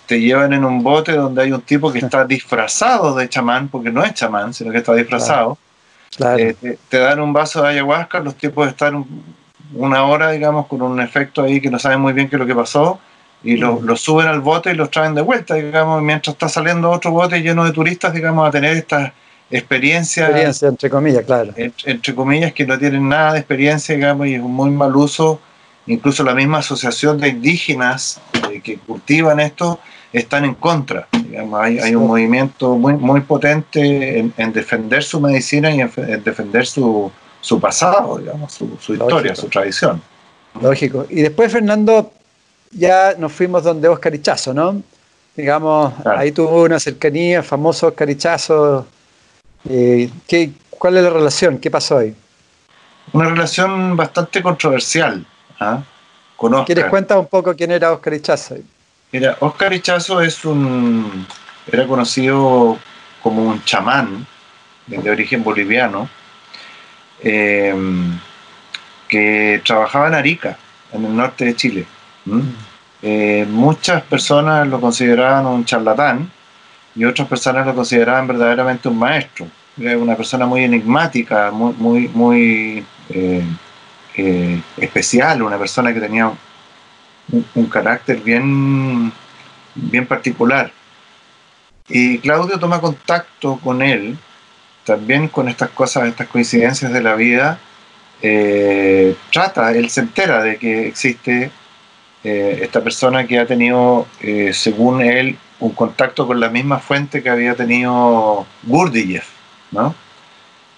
te, llevan en un bote donde hay un tipo que está disfrazado de chamán, porque no es chamán, sino que está disfrazado. Eh, te, dan un vaso de ayahuasca, los tipos están una hora, digamos, con un efecto ahí que no saben muy bien qué es lo que pasó, y los lo suben al bote y los traen de vuelta, digamos, mientras está saliendo otro bote lleno de turistas, digamos, a tener estas experiencias. Experiencia, entre comillas, claro. Entre, comillas, que no tienen nada de experiencia, digamos, y es un muy mal uso. Incluso la misma asociación de indígenas que cultivan esto están en contra. hay, un movimiento muy, muy potente en, defender su medicina y en, defender su, su, pasado, digamos, su, historia, su tradición. Lógico. Y después, Fernando, ya nos fuimos donde Oscar Ichazo, ¿no? Digamos, ahí tuvo una cercanía, famoso Oscar Ichazo. Eh, ¿qué, ¿Cuál es la relación? ¿Qué pasó ahí? Una relación bastante controversial. ¿Ah? ¿Quieres cuenta un poco quién era Oscar Ichazo? Mira, Oscar Ichazo es un, era conocido como un chamán de origen boliviano eh, que trabajaba en Arica, en el norte de Chile. Eh, muchas personas lo consideraban un charlatán y otras personas lo consideraban verdaderamente un maestro. Era una persona muy enigmática, muy, muy, muy eh, eh, especial, una persona que tenía un, carácter bien, bien particular. Y Claudio toma contacto con él, también con estas cosas, estas coincidencias de la vida, eh, trata, él se entera de que existe eh, esta persona que ha tenido, según él, un contacto con la misma fuente que había tenido Gurdjieff, ¿no?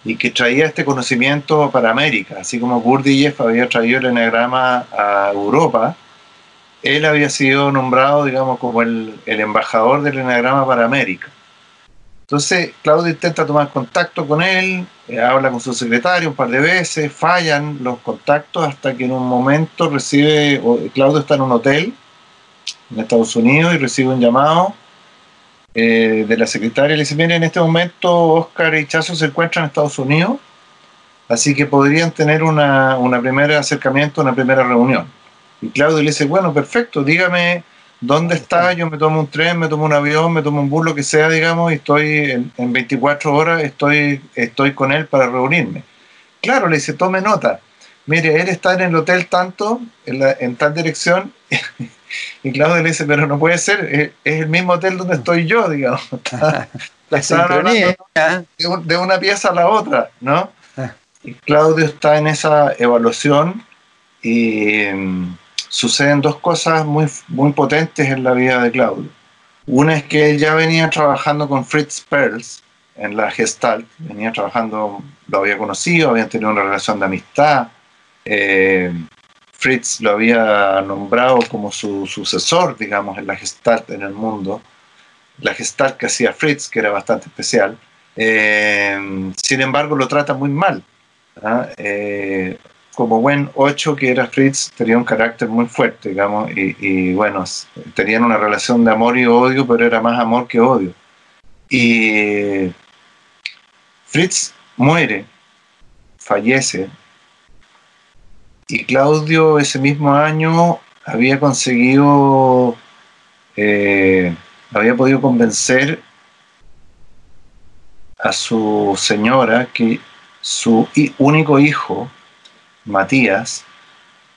Y que traía este conocimiento para América, así como Gurdjieff había traído el enagrama a Europa, él había sido nombrado, digamos, como el, embajador del enagrama para América. Entonces, Claudio intenta tomar contacto con él, eh, habla con su secretario un par de veces, fallan los contactos hasta que en un momento recibe, Claudio está en un hotel en Estados Unidos y recibe un llamado eh, de la secretaria le dice, mire, en este momento Oscar y Chazo se encuentran en Estados Unidos, así que podrían tener una, una primer acercamiento, una primera reunión. Y Claudio le dice, bueno, perfecto, dígame ¿Dónde está? Yo me tomo un tren, me tomo un avión, me tomo un bus, lo que sea, digamos, y estoy en, 24 horas, estoy, estoy con él para reunirme. Claro, le dice, tome nota. Mire, él está en el hotel tanto, en, tal dirección, (laughs) y Claudio le dice, pero no puede ser, es, el mismo hotel donde estoy yo, digamos. (laughs) la. De, una pieza a la otra, ¿no? Ah. Y Claudio está en esa evaluación y... Mm, suceden dos cosas muy, muy potentes en la vida de Claudio. Una es que él ya venía trabajando con Fritz Perls en la Gestalt, venía trabajando, lo había conocido, habían tenido una relación de amistad. Eh, Fritz lo había nombrado como su sucesor, digamos, en la Gestalt en el mundo. La Gestalt que hacía Fritz, que era bastante especial. Eh, sin embargo, lo trata muy mal. Eh, como buen 8 que era Fritz, tenía un carácter muy fuerte, digamos, y, bueno, tenían una relación de amor y odio, pero era más amor que odio. Y Fritz muere, fallece, y Claudio ese mismo año había conseguido, eh, había podido convencer a su señora que su único hijo, Matías,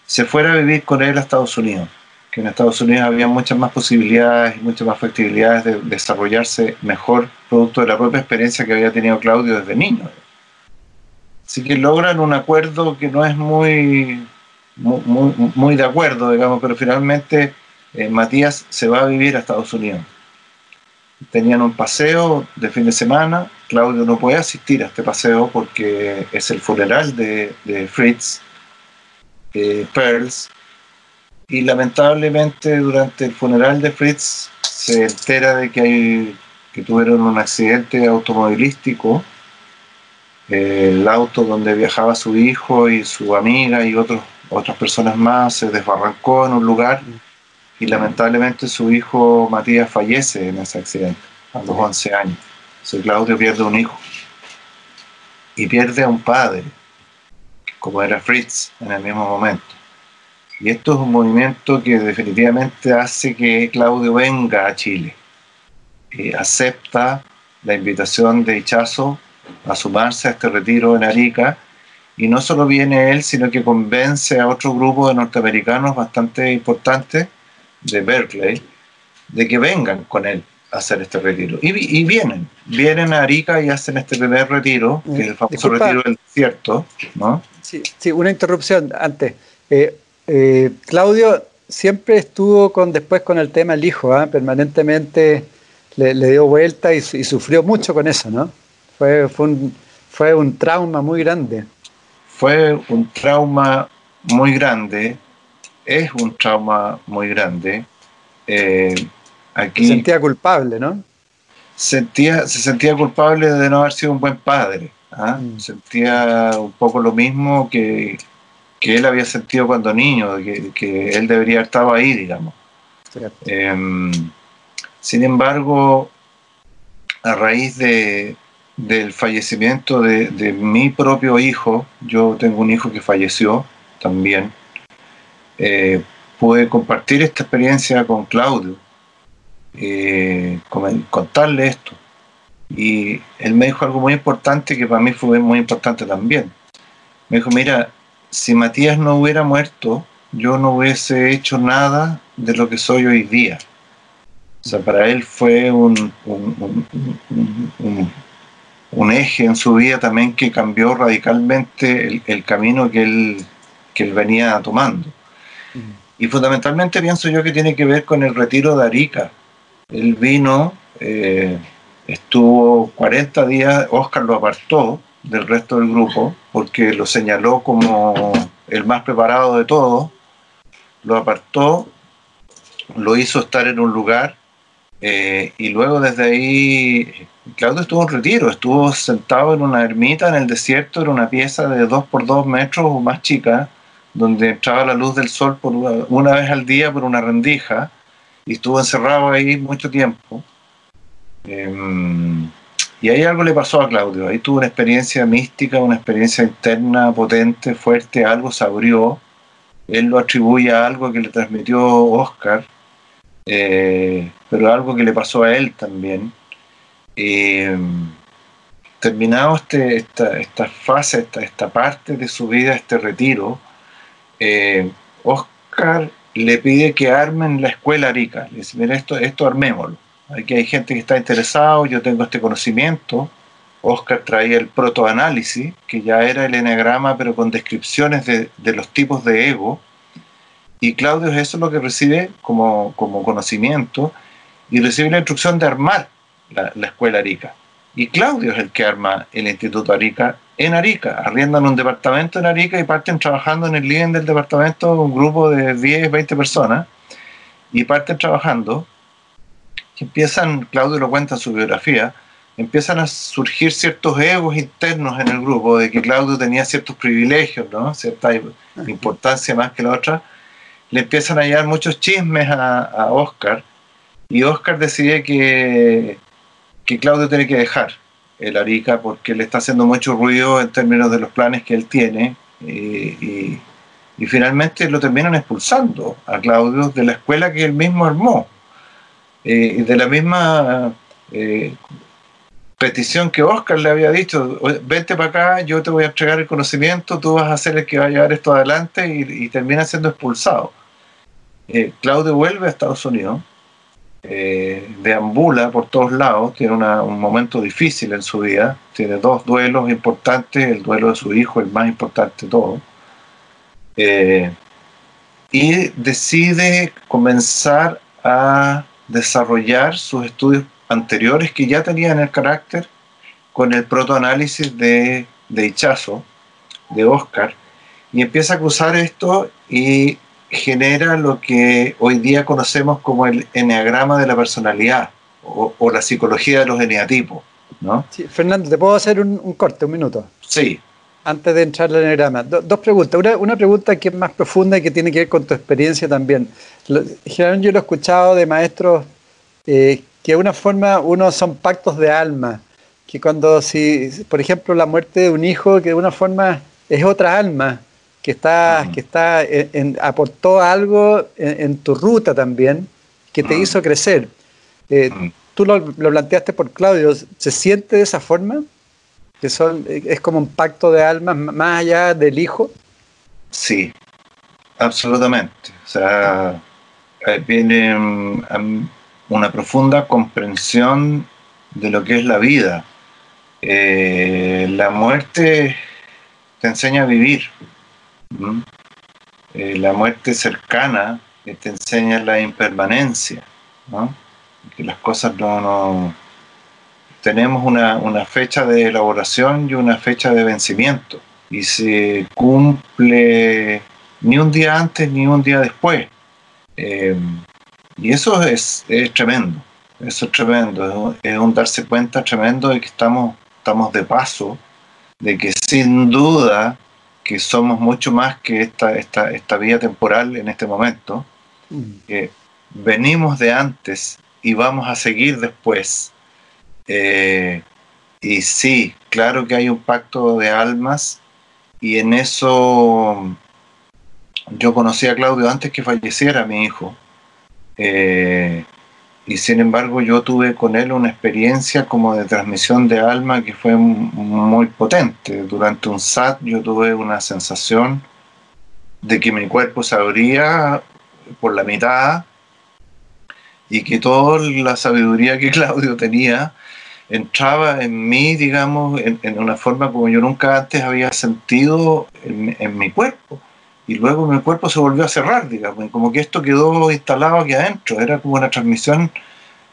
se fuera a vivir con él a Estados Unidos, que en Estados Unidos había muchas más posibilidades y muchas más factibilidades de desarrollarse mejor producto de la propia experiencia que había tenido Claudio desde niño. Así que logran un acuerdo que no es muy, muy, de acuerdo, digamos, pero finalmente eh, Matías se va a vivir a Estados Unidos. Tenían un paseo de fin de semana, Claudio no puede asistir a este paseo porque es el funeral de, Fritz eh, Pearls y lamentablemente durante el funeral de Fritz se entera de que hay que tuvieron un accidente automovilístico el auto donde viajaba su hijo y su amiga y otros, otras personas más se desbarrancó en un lugar y lamentablemente su hijo Matías fallece en ese accidente a los 11 años. Claudio pierde un hijo y pierde a un padre, como era Fritz en el mismo momento. Y esto es un movimiento que definitivamente hace que Claudio venga a Chile. Y acepta la invitación de Hichazo a sumarse a este retiro en Arica. Y no solo viene él, sino que convence a otro grupo de norteamericanos bastante importantes de Berkeley de que vengan con él hacer este retiro. Y, vienen, vienen a Arica y hacen este primer retiro, que es el famoso retiro del desierto, ¿no? Sí, sí una interrupción antes. Eh, eh, Claudio siempre estuvo con después con el tema del hijo, ¿ah? permanentemente le, dio vuelta y, sufrió mucho con eso, ¿no? Fue, fue, un, fue un trauma muy grande. Fue un trauma muy grande, es un trauma muy grande. Eh, se sentía culpable, ¿no? Sentía, se sentía culpable de no haber sido un buen padre. ¿ah? Mm. Sentía un poco lo mismo que, él había sentido cuando niño, que, él debería haber estado ahí, digamos. Em, sin embargo, a raíz de, del fallecimiento de, mi propio hijo, yo tengo un hijo que falleció también, eh, pude compartir esta experiencia con Claudio eh, contarle esto. Y él me dijo algo muy importante que para mí fue muy importante también. Me dijo, mira, si Matías no hubiera muerto, yo no hubiese hecho nada de lo que soy hoy día. O sea, para él fue un, eje en su vida también que cambió radicalmente el, camino que él, que él venía tomando. Mm. Y fundamentalmente pienso yo que tiene que ver con el retiro de Arica, él vino, eh, estuvo 40 días, Oscar lo apartó del resto del grupo porque lo señaló como el más preparado de todos, lo apartó, lo hizo estar en un lugar eh, y luego desde ahí Claudio estuvo en retiro, estuvo sentado en una ermita en el desierto, en una pieza de 2 por 2 metros o más chica, donde entraba la luz del sol por una vez al día por una rendija y estuvo encerrado ahí mucho tiempo. Em, y ahí algo le pasó a Claudio, ahí tuvo una experiencia mística, una experiencia interna potente, fuerte, algo se abrió, él lo atribuye a algo que le transmitió Oscar, eh, pero algo que le pasó a él también. Terminado este, esta, esta, fase, esta, esta, parte de su vida, este retiro, Oscar le pide que armen la escuela Arica. Le dice, mira, esto, esto armémoslo. Aquí hay gente que está interesado, yo tengo este conocimiento. Oscar traía el protoanálisis, que ya era el enagrama, pero con descripciones de, los tipos de ego. Y Claudio eso es lo que recibe como, como conocimiento y recibe la instrucción de armar la, la, escuela Arica. Y Claudio es el que arma el Instituto Arica en Arica. Arriendan un departamento en Arica y parten trabajando en el living del departamento un grupo de 10, 20 personas. Y parten trabajando empiezan, Claudio lo cuenta en su biografía, empiezan a surgir ciertos egos internos en el grupo, de que Claudio tenía ciertos privilegios, ¿no? cierta importancia más que la otra, le empiezan a llegar muchos chismes a, Oscar, y Oscar decide que, que Claudio tiene que dejar el Arica porque le está haciendo mucho ruido en términos de los planes que él tiene, y, y finalmente lo terminan expulsando a Claudio de la escuela que él mismo armó. Eh, de la misma eh, petición que Oscar le había dicho, vente para acá, yo te voy a entregar el conocimiento, tú vas a ser el que va a llevar esto adelante y, termina siendo expulsado. Eh, Claudio vuelve a Estados Unidos, deambula por todos lados, tiene un momento difícil en su vida, tiene dos duelos importantes, el duelo de su hijo, el más importante de todo, y decide comenzar a desarrollar sus estudios anteriores que ya tenían el carácter con el protoanálisis de, de Hichazo, de Oscar, y empieza a cruzar esto y genera lo que hoy día conocemos como el eneagrama de la personalidad o, la psicología de los eneatipos. ¿no? Fernando, ¿te puedo hacer un, corte, un minuto? Sí. Antes de entrar al eneagrama, dos preguntas. Una, una, pregunta que es más profunda y que tiene que ver con tu experiencia también. Generalmente yo lo he escuchado de maestros eh, que de una forma uno son pactos de alma, que cuando si, por ejemplo, la muerte de un hijo, que de una forma es otra alma, que está, que está en, aportó algo en, tu ruta también, que te hizo crecer. Eh, tú lo, lo, planteaste por Claudio, ¿se siente de esa forma? Que son, es como un pacto de almas más allá del hijo. Sí, absolutamente. O sea, eh, viene mm, una profunda comprensión de lo que es la vida. Eh, la muerte te enseña a vivir. Eh, la muerte cercana te enseña la impermanencia. Que las cosas no, tenemos una, fecha de elaboración y una fecha de vencimiento. Y se cumple ni un día antes ni un día después. Eh, y eso es, tremendo, eso es tremendo, es un darse cuenta tremendo de que estamos, estamos de paso, de que sin duda que somos mucho más que esta, esta, esta vida temporal en este momento, mm. que venimos de antes y vamos a seguir después. Eh, y sí, claro que hay un pacto de almas y en eso yo conocí a Claudio antes que falleciera mi hijo. Eh, y sin embargo yo tuve con él una experiencia como de transmisión de alma que fue muy potente. Durante un SAT yo tuve una sensación de que mi cuerpo se abría por la mitad y que toda la sabiduría que (laughs) Claudio tenía entraba en mí, digamos, en, una forma como yo nunca antes había sentido en mi cuerpo y luego mi cuerpo se volvió a cerrar, digamos, como que esto quedó instalado aquí adentro, era como una transmisión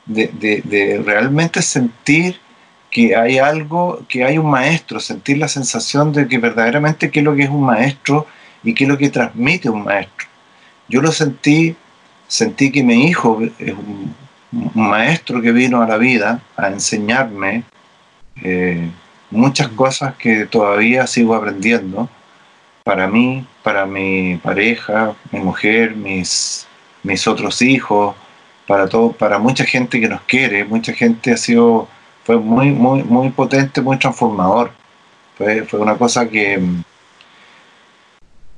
de, realmente sentir que hay algo, que hay un maestro, sentir la sensación de que verdaderamente qué es lo que es un maestro y qué es lo que transmite un maestro. Yo lo sentí, sentí que mi hijo es un, maestro que vino a la vida a enseñarme eh, muchas cosas que todavía sigo aprendiendo para mí, para mi pareja, mi mujer, mis, mis otros hijos, para todo, para mucha gente que nos quiere, mucha gente ha sido, fue muy, muy, muy potente, muy transformador. Fue, fue una cosa que,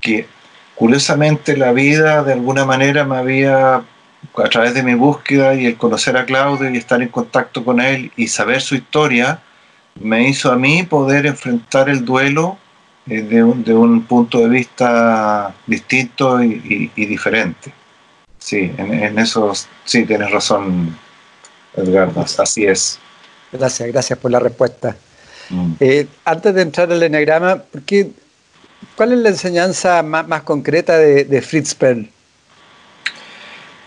que curiosamente la vida de alguna manera me había a través de mi búsqueda y el conocer a Claudio y estar en contacto con él y saber su historia, me hizo a mí poder enfrentar el duelo eh, de, un, punto de vista distinto y, diferente. Sí, en, eso sí tienes razón, Edgardo, así es. Gracias, gracias por la respuesta. Mm. Eh, antes de entrar al eneagrama, ¿cuál es la enseñanza más, concreta de, Fritz Perl?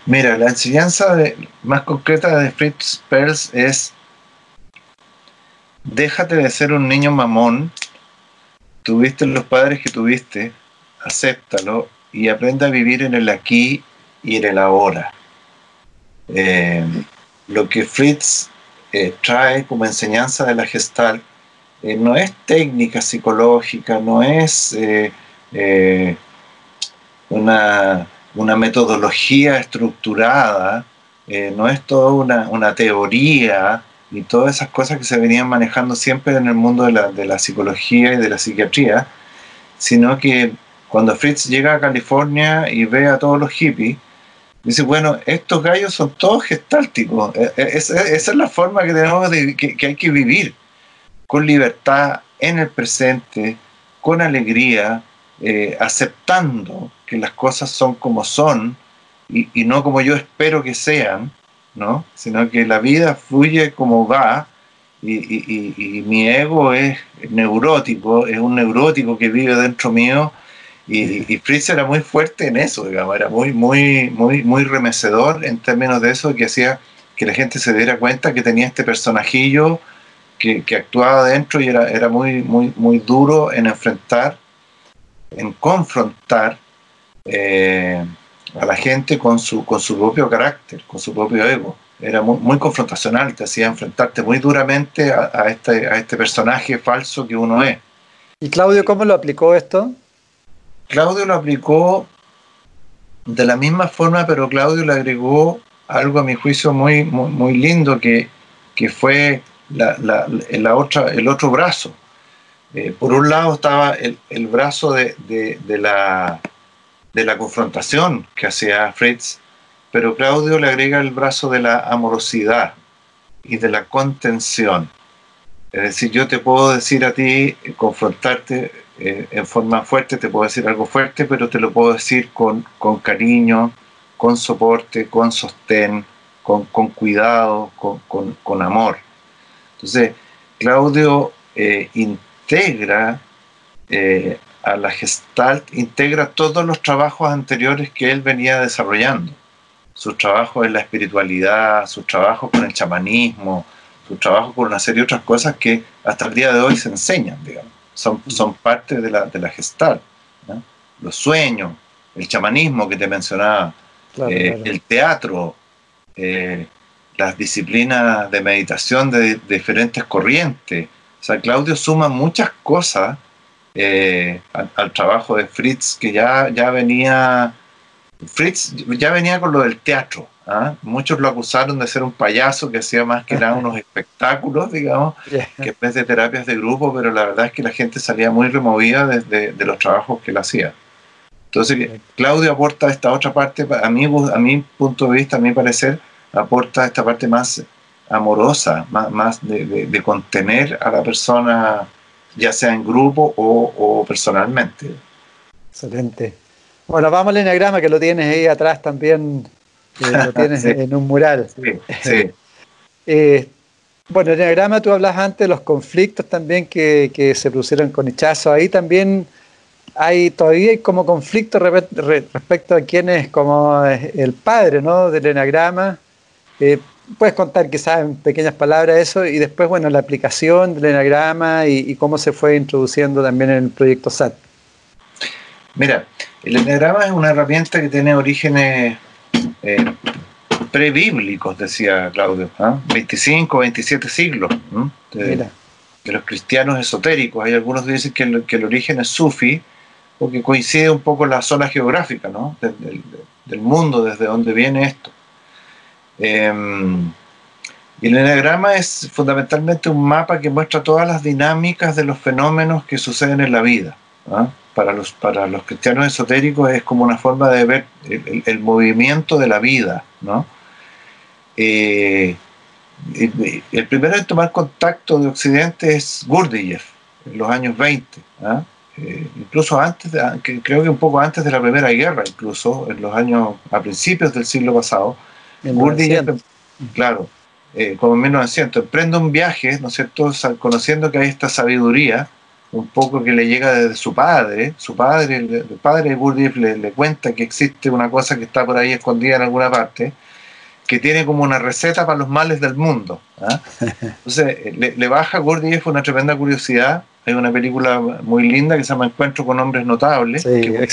Mira, la enseñanza más concreta de Fritz Perl es déjate de ser un niño mamón, tuviste los padres que tuviste, acéptalo y aprende a vivir en el aquí y en el ahora. Eh, lo que Fritz eh, trae como enseñanza de la gestal eh, no es técnica psicológica, no es una, metodología estructurada, no es toda una, una teoría y todas esas cosas que se venían manejando siempre en el mundo de la, de la psicología y de la psiquiatría, sino que cuando Fritz llega a California y ve a todos los hippies, dice, bueno, estos gallos son todos gestálticos, e, e, esa, es la forma que tenemos de, que, hay que vivir, con libertad, en el presente, con alegría, eh, aceptando que las cosas son como son y, y no como yo espero que sean, ¿no? Sino que la vida fluye como va y, mi ego es neurótico, es un neurótico que vive dentro mío y, Fritz era muy fuerte en eso, digamos, era muy, muy, muy, muy remecedor en términos de eso que hacía que la gente se diera cuenta que tenía este personajillo que, actuaba dentro y era, era muy, muy, muy duro en enfrentar, en confrontar. Eh, a la gente con su, con su propio carácter, con su propio ego. Era muy, confrontacional, te hacía enfrentarte muy duramente a, este, a este personaje falso que uno es. ¿Y Claudio cómo lo aplicó esto? Claudio lo aplicó de la misma forma, pero Claudio le agregó algo a mi juicio muy, muy, lindo que, que fue la, la, otra, el otro brazo. Eh, por un lado estaba el, el brazo de, de, de, la, de la confrontación que hacía Fritz, pero Claudio le agrega el brazo de la amorosidad y de la contención. Es decir, yo te puedo decir a ti, confrontarte eh, en forma fuerte, te puedo decir algo fuerte, pero te lo puedo decir con, con cariño, con soporte, con sostén, con, con cuidado, con, con, amor. Entonces, Claudio eh, integra eh, a la Gestalt integra todos los trabajos anteriores que él venía desarrollando. Sus trabajos en la espiritualidad, sus trabajos con el chamanismo, sus trabajos con una serie de otras cosas que hasta el día de hoy se enseñan, digamos. Son, son parte de la, de la Gestalt. Los sueños, el chamanismo que te mencionaba, eh, el teatro, eh, las disciplinas de meditación de, de diferentes corrientes. O sea, Claudio suma muchas cosas eh, al, trabajo de Fritz, que ya, ya venía, Fritz ya venía con lo del teatro. ¿ah? Muchos lo acusaron de ser un payaso que hacía más que nada unos (laughs) espectáculos, digamos, que en vez de terapias de grupo, pero la verdad es que la gente salía muy removida de, de, los trabajos que él hacía. Entonces, Claudio aporta esta otra parte, a mí, a mi punto de vista, a mi parecer, aporta esta parte más amorosa, más, más de, de, contener a la persona ya sea en grupo o, personalmente. Excelente. Bueno, vamos al enagrama que lo tienes ahí atrás también, lo (laughs) tienes en un mural. Sí, sí. (laughs) Eh, bueno, el enagrama tú hablas antes de los conflictos también que, se produjeron con Hichazo. Ahí también hay todavía hay como conflicto respecto a quién es como el padre ¿no? del enagrama. Eh, puedes contar quizás en pequeñas palabras eso y después, bueno, la aplicación del enagrama y, cómo se fue introduciendo también en el proyecto SAT. Mira, el enagrama es una herramienta que tiene orígenes eh, prebíblicos, decía Claudio, 25, ¿ah? 27 siglos de, los cristianos esotéricos. Hay algunos que dicen que el, que el origen es sufi, porque coincide un poco la zona geográfica ¿no? del mundo desde donde viene esto. Em, y el enagrama es fundamentalmente un mapa que muestra todas las dinámicas de los fenómenos que suceden en la vida. ¿ah? para, los, para los cristianos esotéricos es como una forma de ver el, movimiento de la vida. Eh, el primero en tomar contacto de Occidente es Gurdjieff, en los años 20, ¿ah? eh, incluso antes, creo que un poco antes de la Primera Guerra, incluso en los años, a principios del siglo pasado, Gurdjieff, claro, eh, como en 1900, emprende un viaje, ¿no es cierto?, conociendo que hay esta sabiduría, un poco que le llega desde su padre, su padre, el, padre de Gurdjieff le, le cuenta que existe una cosa que está por ahí escondida en alguna parte, que tiene como una receta para los males del mundo. ¿ah? (laughs) Entonces, le, baja a Gurdjieff una tremenda curiosidad. Hay una película muy linda que se llama Encuentro con hombres notables, que, de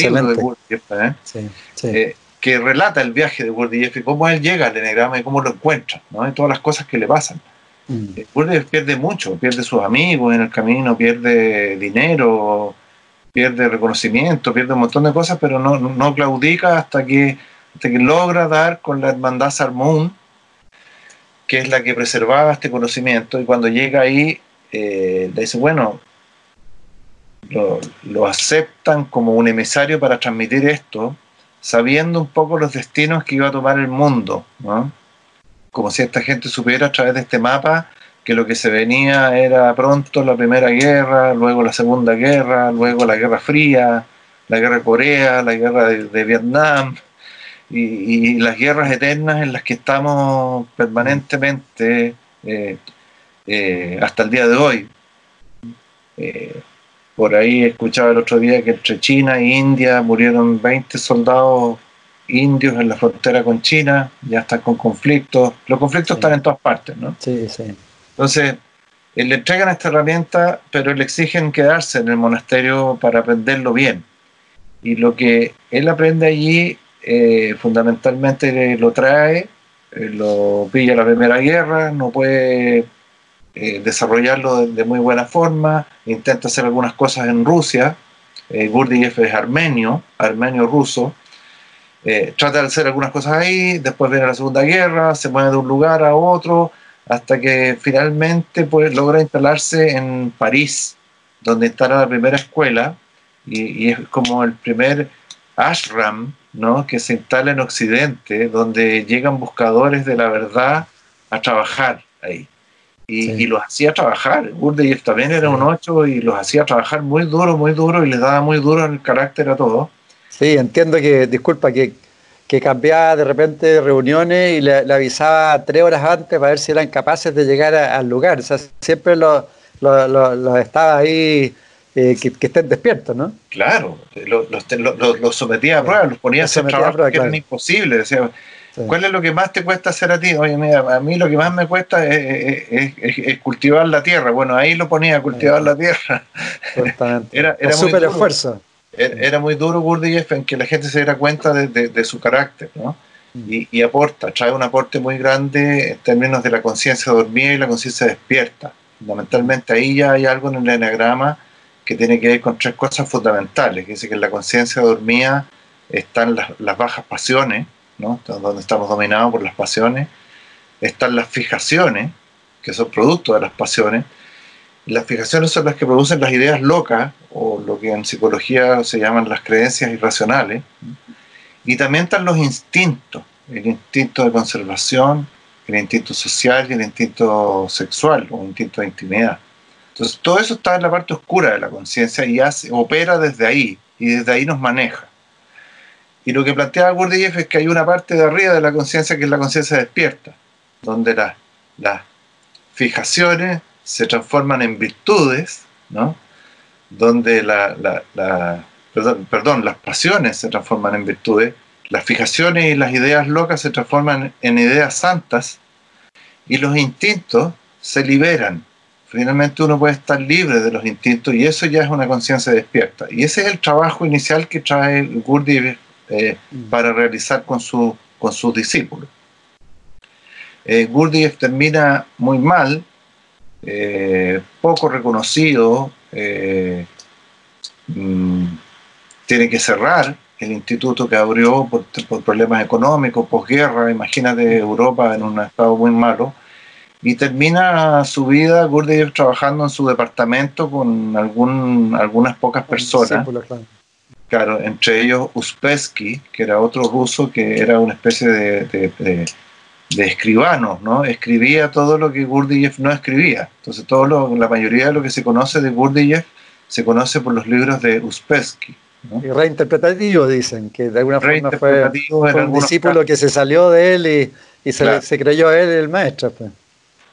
¿eh? Eh, que relata el viaje de Gurdjieff y cómo él llega al enegrama y cómo lo encuentra, ¿no? y todas las cosas que le pasan. Mm. Eh, Gurdjieff pierde mucho, pierde sus amigos en el camino, pierde dinero, pierde reconocimiento, pierde un montón de cosas, pero no, no claudica hasta que que logra dar con la hermandad Sarmón, que es la que preservaba este conocimiento, y cuando llega ahí, eh, le dice, bueno, lo, aceptan como un emisario para transmitir esto, sabiendo un poco los destinos que iba a tomar el mundo, como si esta gente supiera a través de este mapa que lo que se venía era pronto la Primera Guerra, luego la Segunda Guerra, luego la Guerra Fría, la Guerra de Corea, la Guerra de Vietnam, y, las guerras eternas en las que estamos permanentemente eh, eh, hasta el día de hoy. Eh, por ahí escuchaba el otro día que entre China e India murieron 20 soldados indios en la frontera con China, ya están con conflictos. Los conflictos están en todas partes, ¿no? Sí, sí. Entonces, le entregan esta herramienta, pero le exigen quedarse en el monasterio para aprenderlo bien. Y lo que él aprende allí eh, fundamentalmente lo trae, eh, lo pilla la Primera Guerra, no puede eh, desarrollarlo de, muy buena forma, intenta hacer algunas cosas en Rusia, Gurdjieff es armenio, armenio-ruso, trata de hacer algunas cosas ahí, después viene la Segunda Guerra, se mueve de un lugar a otro, hasta que finalmente pues, logra instalarse en París, donde instala la primera escuela, y, y es como el primer ashram ¿no? que se instala en Occidente, donde llegan buscadores de la verdad a trabajar ahí. Y, los hacía trabajar. Gurdjieff también era un ocho y los hacía trabajar muy duro, muy duro y les daba muy duro el carácter a todos. Sí, entiendo que, disculpa, que, que cambiaba de repente reuniones y le, avisaba tres horas antes para ver si eran capaces de llegar al lugar. O sea, siempre los lo, estaba ahí eh, que, estén despiertos, ¿no? Claro, los sometía a prueba, los ponía a hacer trabajo que eran imposibles. Decía, ¿Cuál es lo que más te cuesta hacer a ti? Oye, mira, a mí lo que más me cuesta es, cultivar la tierra. Bueno, ahí lo ponía a cultivar la tierra. (laughs) era, era súper esfuerzo. Era, muy duro Gurdjieff en que la gente se diera cuenta de, su carácter, ¿no? Mm. Y, y, aporta, trae un aporte muy grande en términos de la conciencia dormida y la conciencia despierta. Fundamentalmente ahí ya hay algo en el enagrama que tiene que ver con tres cosas fundamentales, que dice que en la conciencia dormida están las, bajas pasiones, ¿no? donde estamos dominados por las pasiones, están las fijaciones, que son producto de las pasiones, las fijaciones son las que producen las ideas locas, o lo que en psicología se llaman las creencias irracionales, y también están los instintos, el instinto de conservación, el instinto social y el instinto sexual, o instinto de intimidad. Entonces, todo eso está en la parte oscura de la conciencia y opera desde ahí, y desde ahí nos maneja. Y lo que plantea Gurdjieff es que hay una parte de arriba de la conciencia que es la conciencia despierta, donde las fijaciones se transforman en virtudes, ¿no? donde la, perdón, perdón, las pasiones se transforman en virtudes, las fijaciones y las ideas locas se transforman en ideas santas, y los instintos se liberan finalmente uno puede estar libre de los instintos y eso ya es una conciencia despierta. Y ese es el trabajo inicial que trae Gurdjieff eh, para realizar con, su, con sus discípulos. Eh, Gurdjieff termina muy mal, eh, poco reconocido, eh, mm, tiene que cerrar el instituto que abrió por, por problemas económicos, posguerra, imagínate Europa en un estado muy malo y termina su vida Gurdjieff trabajando en su departamento con algún, algunas pocas personas. Claro, entre ellos Uspensky, que era otro ruso que era una especie de, de, escribano, ¿no? Escribía todo lo que Gurdjieff no escribía. Entonces, todo lo, la mayoría de lo que se conoce de Gurdjieff se conoce por los libros de Uspensky. Y reinterpretativo, dicen, que de alguna forma fue, un discípulo que se salió de él y, se, se, creyó él el maestro. Pues.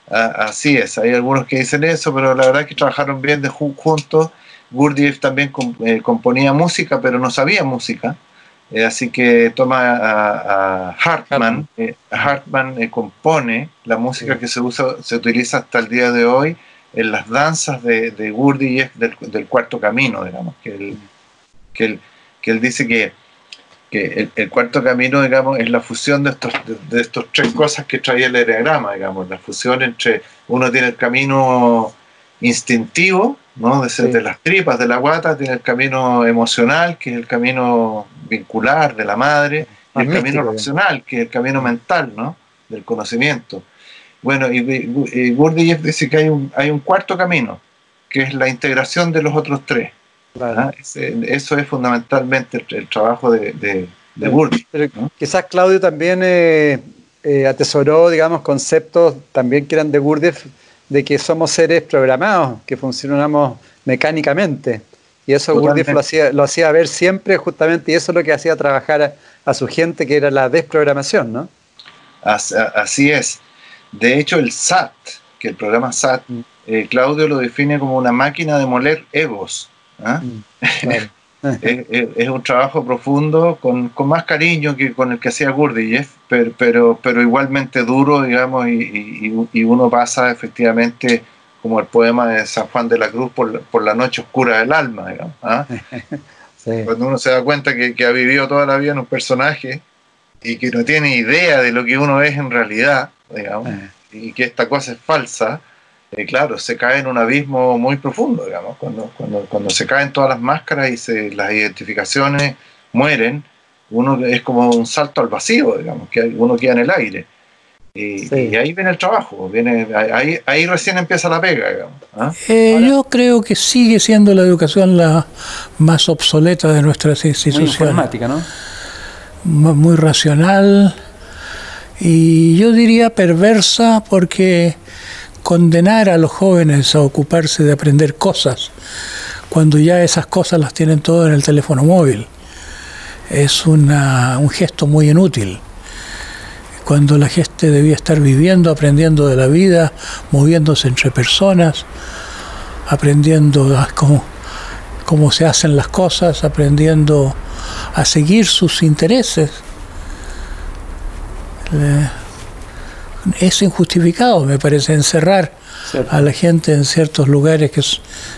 Así es, hay algunos que dicen eso, pero la verdad es que trabajaron bien de juntos. Gurdjieff también eh, componía música, pero no sabía música. Eh, así que toma a, Hartman. Hartman eh, compone la música que se usa, se utiliza hasta el día de hoy en las danzas de, de Gurdjieff del, cuarto camino, digamos, que él, que él, que él dice que, que el, cuarto camino, digamos, es la fusión de estos, de, estos tres cosas que trae el enneagrama, digamos, la fusión entre uno tiene el camino instintivo, ¿no? De, de, las tripas, de la guata, tiene el camino emocional, que es el camino vincular de la madre, y el camino racional, que es el camino mental, ¿no? Del conocimiento. Bueno, y, y dice que hay un, hay un cuarto camino, que es la integración de los otros tres. ¿ah? eso es fundamentalmente el, trabajo de, de, Quizás Claudio también eh, eh, atesoró, digamos, conceptos también que eran de Gurdjieff, de que somos seres programados, que funcionamos mecánicamente. Y eso Gurdjieff lo hacía, lo hacía ver siempre justamente, y eso es lo que hacía trabajar a, a su gente, que era la desprogramación, ¿no? Así es. De hecho, el SAT, que el programa SAT, mm. eh, Claudio lo define como una máquina de moler egos. ¿ah? Mm, (laughs) (laughs) es, un trabajo profundo, con, más cariño que con el que hacía Gurdjieff, pero, pero, pero igualmente duro, digamos, y, uno pasa efectivamente como el poema de San Juan de la Cruz por, la noche oscura del alma, digamos. ¿ah? (laughs) Cuando uno se da cuenta que, que ha vivido toda la vida en un personaje y que no tiene idea de lo que uno es en realidad, digamos, eh. y que esta cosa es falsa, eh, claro, se cae en un abismo muy profundo, digamos, cuando, cuando, cuando se caen todas las máscaras y se, las identificaciones mueren, uno es como un salto al vacío, digamos, que uno queda en el aire. Y, ahí viene el trabajo, viene, ahí, ahí recién empieza la pega, digamos. ¿ah? Eh, yo creo que sigue siendo la educación la más obsoleta de nuestras instituciones. Muy informática, ¿no? Muy racional, y yo diría perversa porque condenar a los jóvenes a ocuparse de aprender cosas cuando ya esas cosas las tienen todo en el teléfono móvil es un gesto muy inútil. Cuando la gente debía estar viviendo, aprendiendo de la vida, moviéndose entre personas, aprendiendo cómo, se hacen las cosas, aprendiendo a seguir sus intereses es injustificado, me parece, encerrar a la gente en ciertos lugares que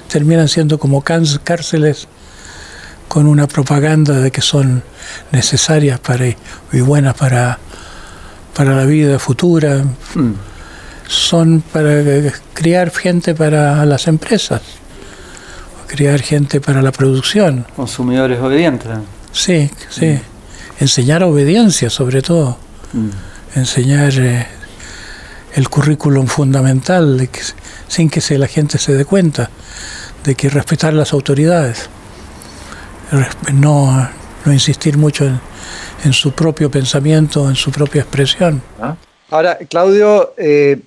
terminan siendo como cárceles con una propaganda de que son necesarias para, y buenas para, para la vida futura. Hmm. Son para criar gente para las empresas, criar gente para la producción. Consumidores obedientes. Sí, sí. Hmm. Enseñar obediencia sobre todo. Mm. enseñar eh, el currículum fundamental sin que se, la gente se dé cuenta de que respetar las autoridades, no, no insistir mucho en, su propio pensamiento, en su propia expresión. Ah. Ahora, Claudio eh,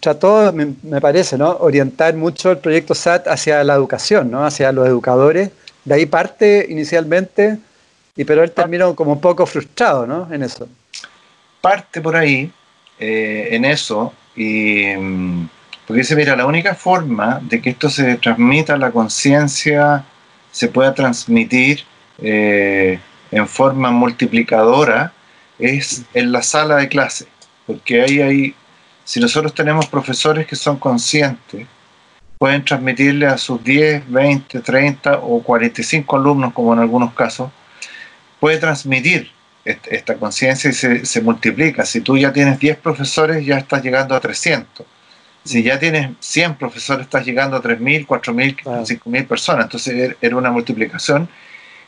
trató, me, me, parece, ¿no? orientar mucho el proyecto SAT hacia la educación, ¿no? hacia los educadores. De ahí parte inicialmente, y pero él terminó como un poco frustrado ¿no? en eso parte por ahí eh, en eso y mm, porque dice, mira, la única forma de que esto se transmita la conciencia, se pueda transmitir eh, en forma multiplicadora, es en la sala de clase. Porque ahí hay, si nosotros tenemos profesores que son conscientes, pueden transmitirle a sus 10, 20, 30 o 45 alumnos, como en algunos casos, puede transmitir esta conciencia y se, multiplica. Si tú ya tienes 10 profesores, ya estás llegando a 300. Si ya tienes 100 profesores, estás llegando a 3.000, 4.000, 5.000 personas. Entonces er, era una multiplicación.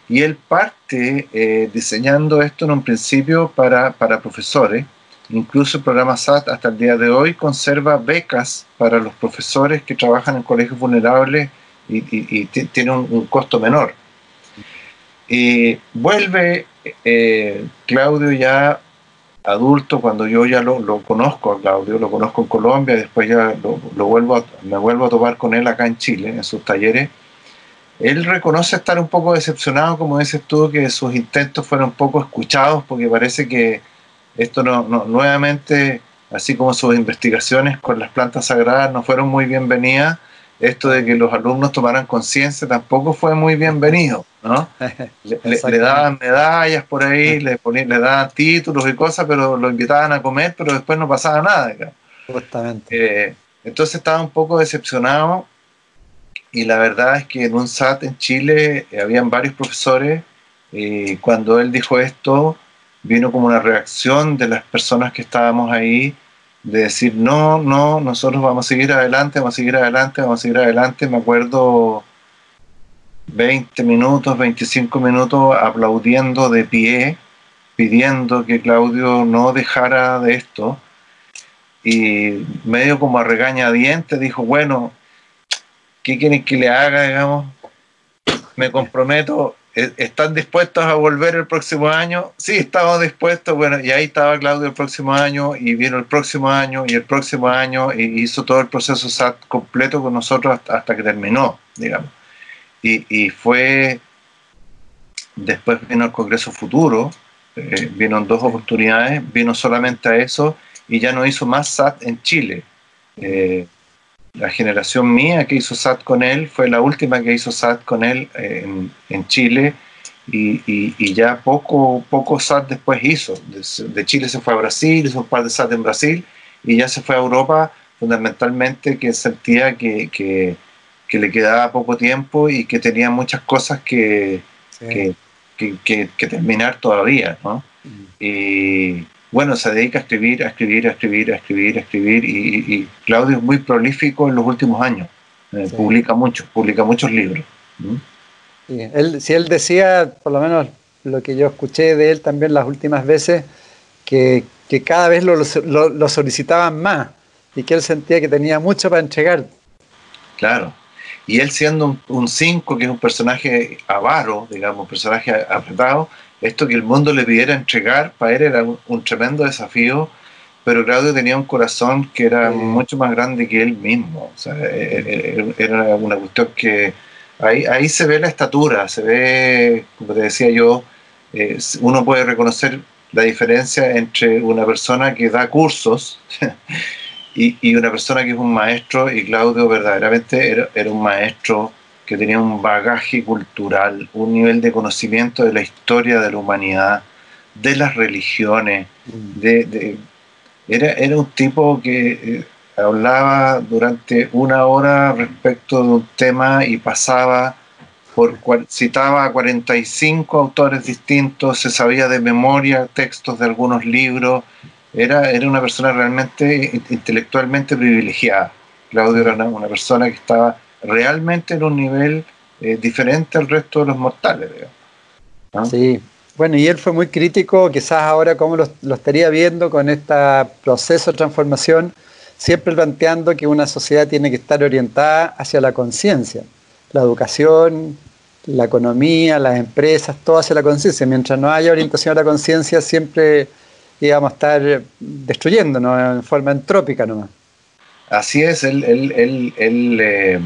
Y él parte eh, diseñando esto en un principio para, para profesores. Incluso el programa SAT hasta el día de hoy conserva becas para los profesores que trabajan en colegios vulnerables y, tiene un, costo menor. Y vuelve eh, Claudio ya adulto, cuando yo ya lo, conozco a Claudio, lo conozco en Colombia, después ya lo, vuelvo me vuelvo a tomar con él acá en Chile, en sus talleres, él reconoce estar un poco decepcionado, como dices tú, que sus intentos fueron poco escuchados, porque parece que esto no, nuevamente, así como sus investigaciones con las plantas sagradas no fueron muy bienvenidas, esto de que los alumnos tomaran conciencia tampoco fue muy bienvenido, ¿no? (laughs) Le, daban medallas por ahí, le, ponían, le daban títulos y cosas, pero lo invitaban a comer, pero después no pasaba nada. Justamente. Eh, entonces estaba un poco decepcionado y la verdad es que en un SAT en Chile eh, habían varios profesores y cuando él dijo esto vino como una reacción de las personas que estábamos ahí de decir, no, no, nosotros vamos a seguir adelante, vamos a seguir adelante, vamos a seguir adelante. Me acuerdo 20 minutos, 25 minutos aplaudiendo de pie, pidiendo que Claudio no dejara de esto. Y medio como a regañadientes dijo, bueno, ¿qué quieren que le haga, digamos? Me comprometo ¿E-, ¿Están dispuestos a volver el próximo año? Sí, estamos dispuestos. Bueno, y ahí estaba Claudio el próximo año, y vino el próximo año, y el próximo año, y hizo todo el proceso SAT completo con nosotros hasta, que terminó, digamos. Y, fue. Después vino el Congreso Futuro, eh, vino en dos oportunidades, vino solamente a eso, y ya no hizo más SAT en Chile. Eh, la generación mía que hizo SAT con él fue la última que hizo SAT con él eh, en, Chile y, ya poco, poco SAT después hizo. De, Chile se fue a Brasil, hizo un par de SAT en Brasil y ya se fue a Europa fundamentalmente que sentía que, le quedaba poco tiempo y que tenía muchas cosas que, que, terminar todavía. ¿no? Mm. Y, bueno, se dedica a escribir, a escribir, a escribir, a escribir, a escribir, y, Claudio es muy prolífico en los últimos años. Eh, publica mucho, publica muchos libros. él, si él decía, por lo menos lo que yo escuché de él también las últimas veces, que, cada vez lo, lo, solicitaban más y que él sentía que tenía mucho para entregar. Claro. Y él siendo un 5, que es un personaje avaro, digamos, un personaje apretado, esto que el mundo le pidiera entregar, para él era un, tremendo desafío, pero Claudio tenía un corazón que era mucho más grande que él mismo. O sea, e, e, e, era una cuestión que ahí, ahí se ve la estatura, se ve, como te decía yo, eh, uno puede reconocer la diferencia entre una persona que da cursos (laughs) y, y, una persona que es un maestro, y Claudio verdaderamente era, era un maestro que tenía un bagaje cultural, un nivel de conocimiento de la historia de la humanidad, de las religiones, mm. de, era, era un tipo que eh, hablaba durante una hora respecto de un tema y pasaba por citaba a 45 autores distintos, se sabía de memoria textos de algunos libros, era, era una persona realmente intelectualmente privilegiada. Claudio era una persona que estaba realmente en un nivel eh, diferente al resto de los mortales. Sí, bueno, y él fue muy crítico, quizás ahora como lo, estaría viendo con este proceso de transformación, siempre planteando que una sociedad tiene que estar orientada hacia la conciencia, la educación, la economía, las empresas, todo hacia la conciencia. Mientras no haya orientación a la conciencia, siempre íbamos a estar destruyéndonos en forma entrópica nomás. Así es, él, él, él, eh,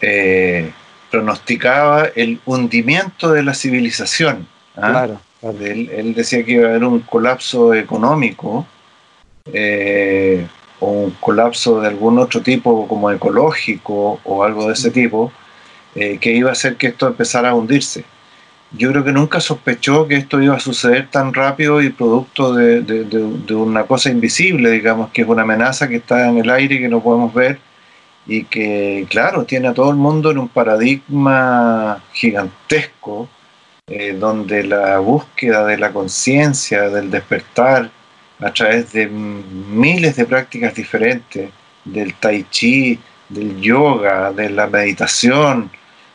eh, pronosticaba el hundimiento de la civilización. ¿ah? Él, decía que iba a haber un colapso económico eh, o un colapso de algún otro tipo como ecológico o algo de ese tipo eh, que iba a hacer que esto empezara a hundirse. Yo creo que nunca sospechó que esto iba a suceder tan rápido y producto de, de una cosa invisible, digamos, que es una amenaza que está en el aire y que no podemos ver y que, claro, tiene a todo el mundo en un paradigma gigantesco, eh, donde la búsqueda de la conciencia, del despertar, a través de miles de prácticas diferentes, del tai chi, del yoga, de la meditación,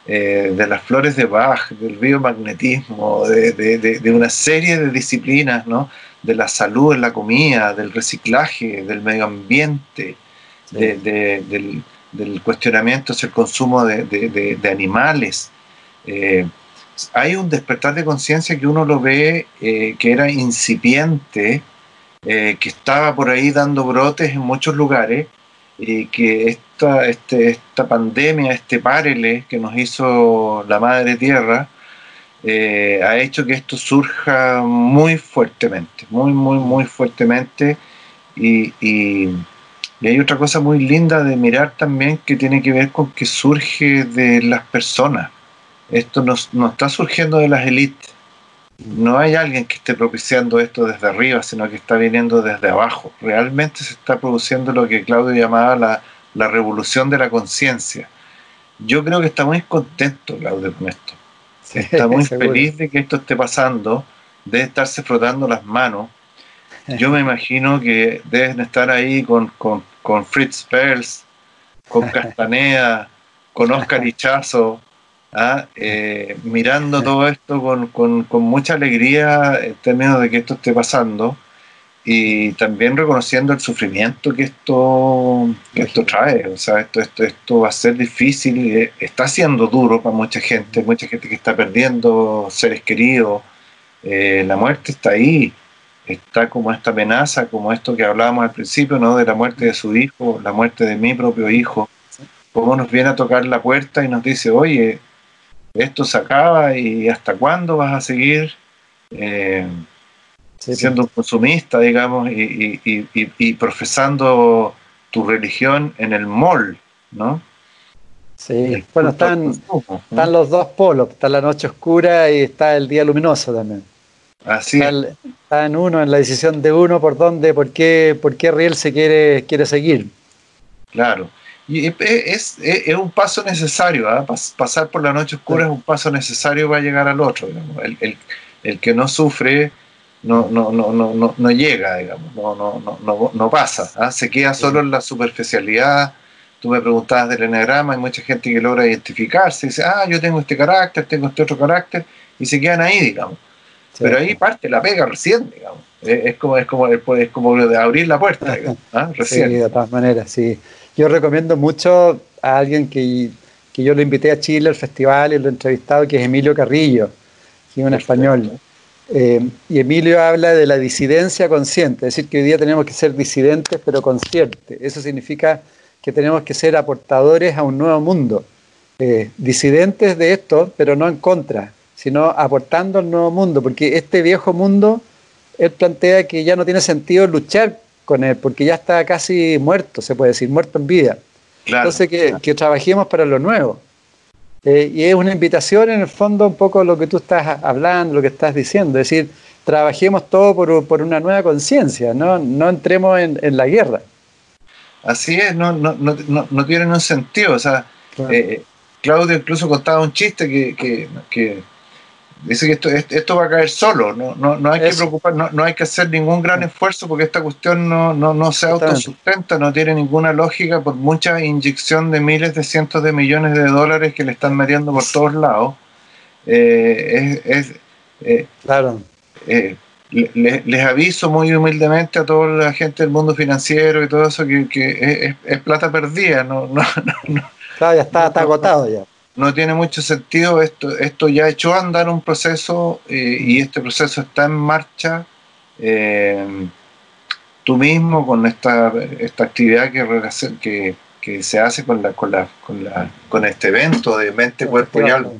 eh, de las flores de Bach, del biomagnetismo, de, una serie de disciplinas, ¿no? de la salud en la comida, del reciclaje, del medio ambiente, del, del cuestionamiento hacia el consumo de, animales, eh, hay un despertar de conciencia que uno lo ve eh, que era incipiente, eh, que estaba por ahí dando brotes en muchos lugares, y que esta, este, esta pandemia, este párele que nos hizo la Madre Tierra, ha hecho que esto surja muy fuertemente, muy, muy, muy fuertemente. Y, hay otra cosa muy linda de mirar también que tiene que ver con que surge de las personas. Esto no, no está surgiendo de las élites. No hay alguien que esté propiciando esto desde arriba, sino que está viniendo desde abajo. Realmente se está produciendo lo que Claudio llamaba la, la revolución de la conciencia. Yo creo que está muy contento Claudio con esto. Está (laughs) muy feliz de que esto esté pasando, de estarse frotando las manos. Yo me imagino que deben estar ahí con, con, con Fritz Perls, con (laughs) Castaneda, con Oscar Ichazo, ¿ah? eh, mirando todo esto con, con, con, mucha alegría en términos de que esto esté pasando y también reconociendo el sufrimiento que esto, que esto trae. O sea, esto, esto, esto va a ser difícil, eh, está siendo duro para mucha gente, mucha gente que está perdiendo seres queridos. Eh, la muerte está ahí, está como esta amenaza, como esto que hablábamos al principio, ¿no? de la muerte de su hijo, la muerte de mi propio hijo. Cómo nos viene a tocar la puerta y nos dice, oye, esto se acaba y hasta cuándo vas a seguir. Eh, siendo un consumista, digamos, y, y, y, y, profesando tu religión en el mall, ¿no? Sí, bueno, están, están los dos polos, está la noche oscura y está el día luminoso también. Así está, está en uno, en la decisión de uno por dónde, por qué, por qué Riel se quiere, quiere seguir. Claro, y es, es, es un paso necesario, ¿eh? pasar por la noche oscura sí. es un paso necesario para llegar al otro, digamos. El, el, el que no sufre no, no, no, no, no, llega, digamos, no, no, no, no, no pasa, ¿ah? se queda solo en la superficialidad. Tú me preguntabas del enagrama, hay mucha gente que logra identificarse, dice, ah, yo tengo este carácter, tengo este otro carácter, y se quedan ahí, digamos. Sí. Pero ahí parte la pega recién, digamos. Es como, es como, es como de abrir la puerta, digamos, ¿ah? recién. Sí, de todas maneras, sí. Yo recomiendo mucho a alguien que, que yo lo invité a Chile al festival y lo he entrevistado, que es Emilio Carrillo, que es un español. Eh, y Emilio habla de la disidencia consciente, es decir, que hoy día tenemos que ser disidentes pero conscientes. Eso significa que tenemos que ser aportadores a un nuevo mundo. Eh, disidentes de esto, pero no en contra, sino aportando al nuevo mundo, porque este viejo mundo, él plantea que ya no tiene sentido luchar con él, porque ya está casi muerto, se puede decir, muerto en vida. Claro, Entonces, que, claro. que trabajemos para lo nuevo. Eh, y es una invitación en el fondo un poco lo que tú estás hablando, lo que estás diciendo, es decir, trabajemos todo por, por una nueva conciencia, ¿no? no entremos en, en, la guerra. Así es, no, no, no, no tiene un sentido, o sea, claro. eh, Claudio incluso contaba un chiste que, que, que dice que esto, esto, va a caer solo, no, no, no hay Eso. que preocupar, no, no, hay que hacer ningún gran esfuerzo porque esta cuestión no, no, no se autosustenta, no tiene ninguna lógica por mucha inyección de miles de cientos de millones de dólares que le están metiendo por todos lados. Eh, es, es eh, claro. Eh, les, les, aviso muy humildemente a toda la gente del mundo financiero y todo eso que, que es, es, plata perdida, no, no, no, Claro, ya está, está agotado ya no tiene mucho sentido. Esto, esto ya echó a andar un proceso eh, y este proceso está en marcha. Eh, tú mismo con esta, esta actividad que, que, que, se hace con, la, con, la, con, la, con este evento de mente, cuerpo y alma,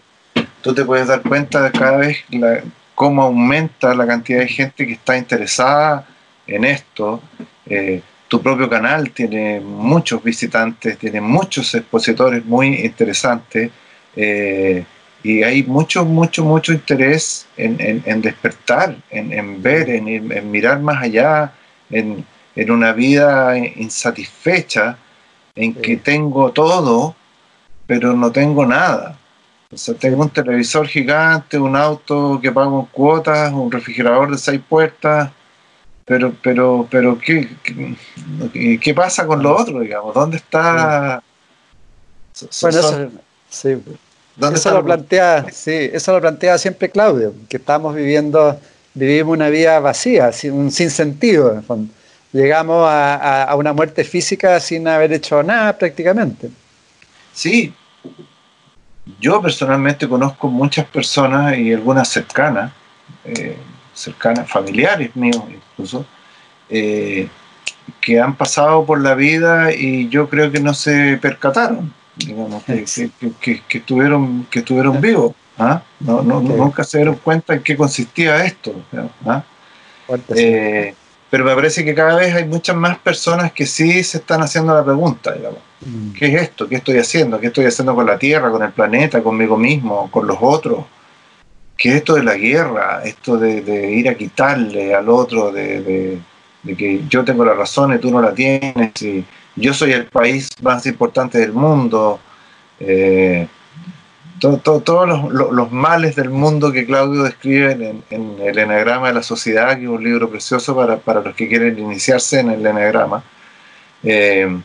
tú te puedes dar cuenta de cada vez la, cómo aumenta la cantidad de gente que está interesada en esto. Eh, tu propio canal tiene muchos visitantes, tiene muchos expositores muy interesantes. Eh, y hay mucho, mucho, mucho interés en, en, en despertar, en, en ver, en, mirar más allá, en, una vida insatisfecha, en que tengo todo, pero no tengo nada. O sea, tengo un televisor gigante, un auto que pago en cuotas, un refrigerador de seis puertas, pero, pero, pero, ¿qué, qué, qué pasa con lo otro, digamos? ¿Dónde está...? Bueno, eso, sí. Eso lo, plantea, sí, eso lo plantea siempre Claudio, que estamos viviendo, vivimos una vida vacía, sin, sin sentido, en fondo. Llegamos a, a, a, una muerte física sin haber hecho nada prácticamente. Sí, yo personalmente conozco muchas personas y algunas cercanas, eh, cercanas, familiares míos incluso, eh, que han pasado por la vida y yo creo que no se percataron, digamos, que, estuvieron, que estuvieron vivos. ¿ah? No, no, Nunca se dieron cuenta en qué consistía esto. ¿ah? Eh, pero me parece que cada vez hay muchas más personas que sí se están haciendo la pregunta, digamos. Mm. ¿Qué es esto? ¿Qué estoy haciendo? ¿Qué estoy haciendo con la Tierra, con el planeta, conmigo mismo, con los otros? ¿Qué es esto de la guerra? Esto de, ir a quitarle al otro, de, que yo tengo la razón y tú no la tienes, y yo soy el país más importante del mundo. Eh, todos los, males del mundo que Claudio describe en, el Enagrama de la Sociedad, que es un libro precioso para, los que quieren iniciarse en el Enagrama, eh,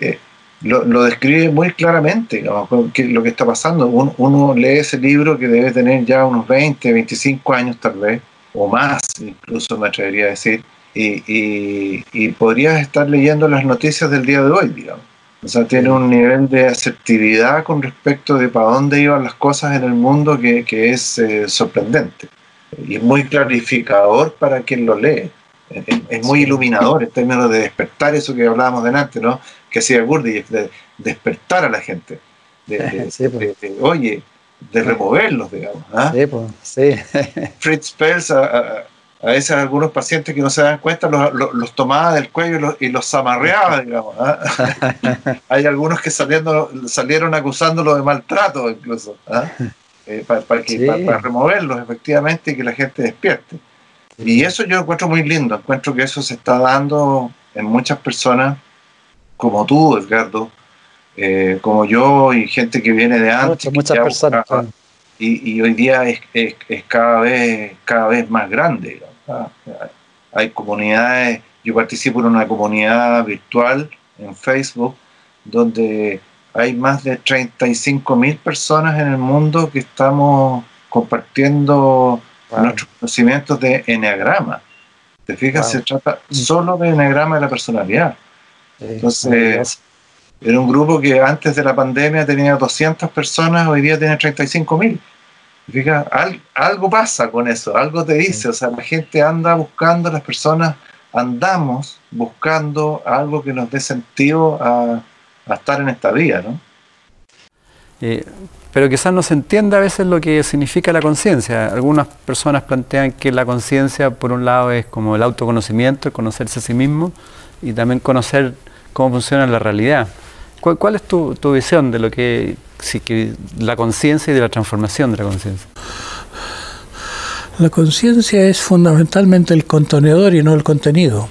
eh, lo, describe muy claramente lo que está pasando. Uno, lee ese libro que debe tener ya unos 20, 25 años tal vez, o más, incluso me atrevería a decir, y, y, y podrías estar leyendo las noticias del día de hoy, digamos o sea, tiene un nivel de asertividad con respecto de para dónde iban las cosas en el mundo que, es eh, sorprendente. Y es muy clarificador para quien lo lee. Es, muy iluminador en términos de despertar eso que hablábamos delante, ¿no? Que hacía Gurdjieff, de despertar a la gente. De, (laughs) pues. oye, de removerlos, digamos. ¿ah? Sí, pues, sí. (laughs) Fritz Perls a veces algunos pacientes que no se dan cuenta los, los, tomaba del cuello y los, amarreaba, digamos. ¿ah? (laughs) Hay algunos que saliendo, salieron acusándolo de maltrato incluso, ¿ah? eh, para, para, removerlos efectivamente y que la gente despierte. Y eso yo encuentro muy lindo, encuentro que eso se está dando en muchas personas, como tú, Edgardo, eh, como yo y gente que viene de antes. Muchas, personas. y, y, hoy día es, es, es, cada, vez, cada vez más grande. Digamos. Hay comunidades, yo participo en una comunidad virtual en Facebook donde hay más de 35 mil personas en el mundo que estamos compartiendo nuestros conocimientos de enneagrama. ¿Te fijas? Se trata solo de enneagrama de la personalidad. Entonces, era un grupo que antes de la pandemia tenía 200 personas, hoy día tiene 35 mil algo pasa con eso, algo te dice, o sea, la gente anda buscando, las personas andamos buscando algo que nos dé sentido a, estar en esta vida, ¿no? Eh, pero quizás no se entienda a veces lo que significa la conciencia. Algunas personas plantean que la conciencia, por un lado, es como el autoconocimiento, el conocerse a sí mismo y también conocer cómo funciona la realidad. ¿Cuál, es tu, visión de lo que, la conciencia y de la transformación de la conciencia? La conciencia es fundamentalmente el contenedor y no el contenido.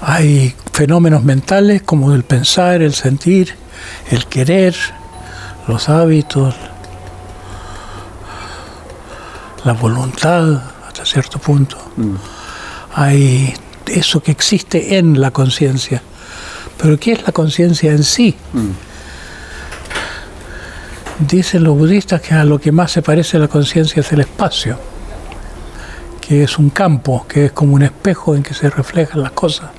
Hay fenómenos mentales como el pensar, el sentir, el querer, los hábitos, la voluntad hasta cierto punto. Mm. Hay eso que existe en la conciencia pero ¿qué es la conciencia en sí? Dicen los budistas que a lo que más se parece la conciencia es el espacio, que es un campo, que es como un espejo en que se reflejan las cosas,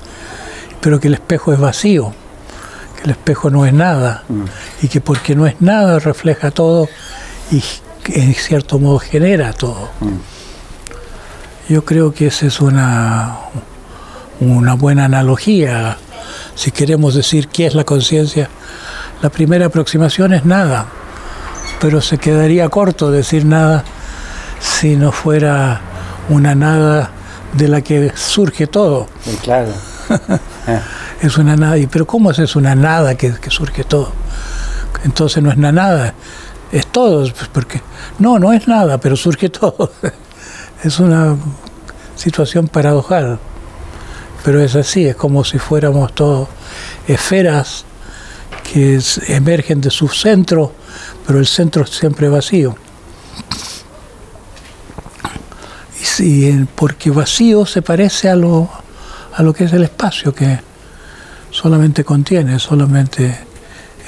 pero que el espejo es vacío, que el espejo no es nada, y que porque no es nada refleja todo y en cierto modo genera todo. Yo creo que esa es una, una buena analogía si queremos decir qué es la conciencia, la primera aproximación es nada, pero se quedaría corto decir nada si no fuera una nada de la que surge todo. Claro. (laughs) es una nada, pero ¿cómo es una nada que, surge todo? Entonces no es nada, es todo, pues, porque no, no es nada, pero surge todo. (laughs) es una situación paradojal pero es así, es como si fuéramos todos esferas que emergen de su centro, pero el centro es siempre vacío. Y porque vacío se parece a lo, a lo que es el espacio, que solamente contiene, solamente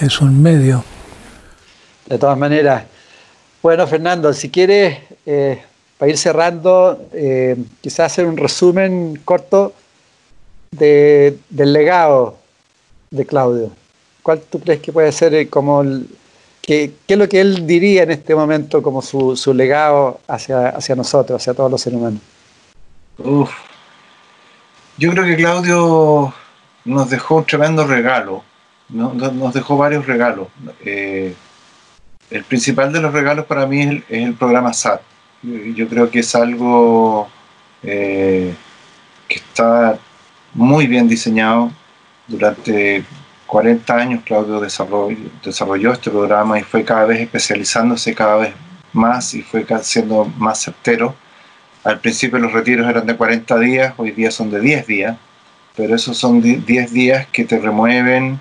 es un medio. De todas maneras, bueno, Fernando, si quieres, eh, para ir cerrando, eh, quizás hacer un resumen corto del legado de Claudio? ¿Cuál tú crees que puede ser eh, como ¿qué, es lo que él diría en este momento como su, su legado hacia, hacia nosotros, hacia todos los seres humanos? Yo creo que Claudio nos dejó un tremendo regalo, nos dejó varios regalos. Eh, el principal de los regalos para mí es el, programa SAT. Yo, creo que es algo eh, que está muy bien diseñado. Durante 40 años Claudio desarrolló, desarrolló este programa y fue cada vez especializándose cada vez más y fue siendo más certero. Al principio los retiros eran de 40 días, hoy día son de 10 días, pero esos son 10 días que te remueven,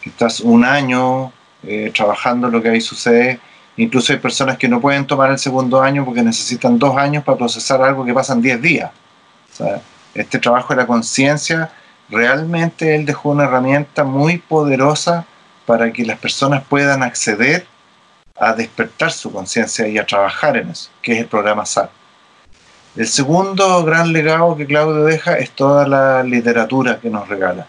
que estás un año eh, trabajando lo que ahí sucede. Incluso hay personas que no pueden tomar el segundo año porque necesitan dos años para procesar algo que pasan 10 días. Este trabajo de la conciencia, realmente él dejó una herramienta muy poderosa para que las personas puedan acceder a despertar su conciencia y a trabajar en eso, que es el programa SAT. El segundo gran legado que Claudio deja es toda la literatura que nos regala.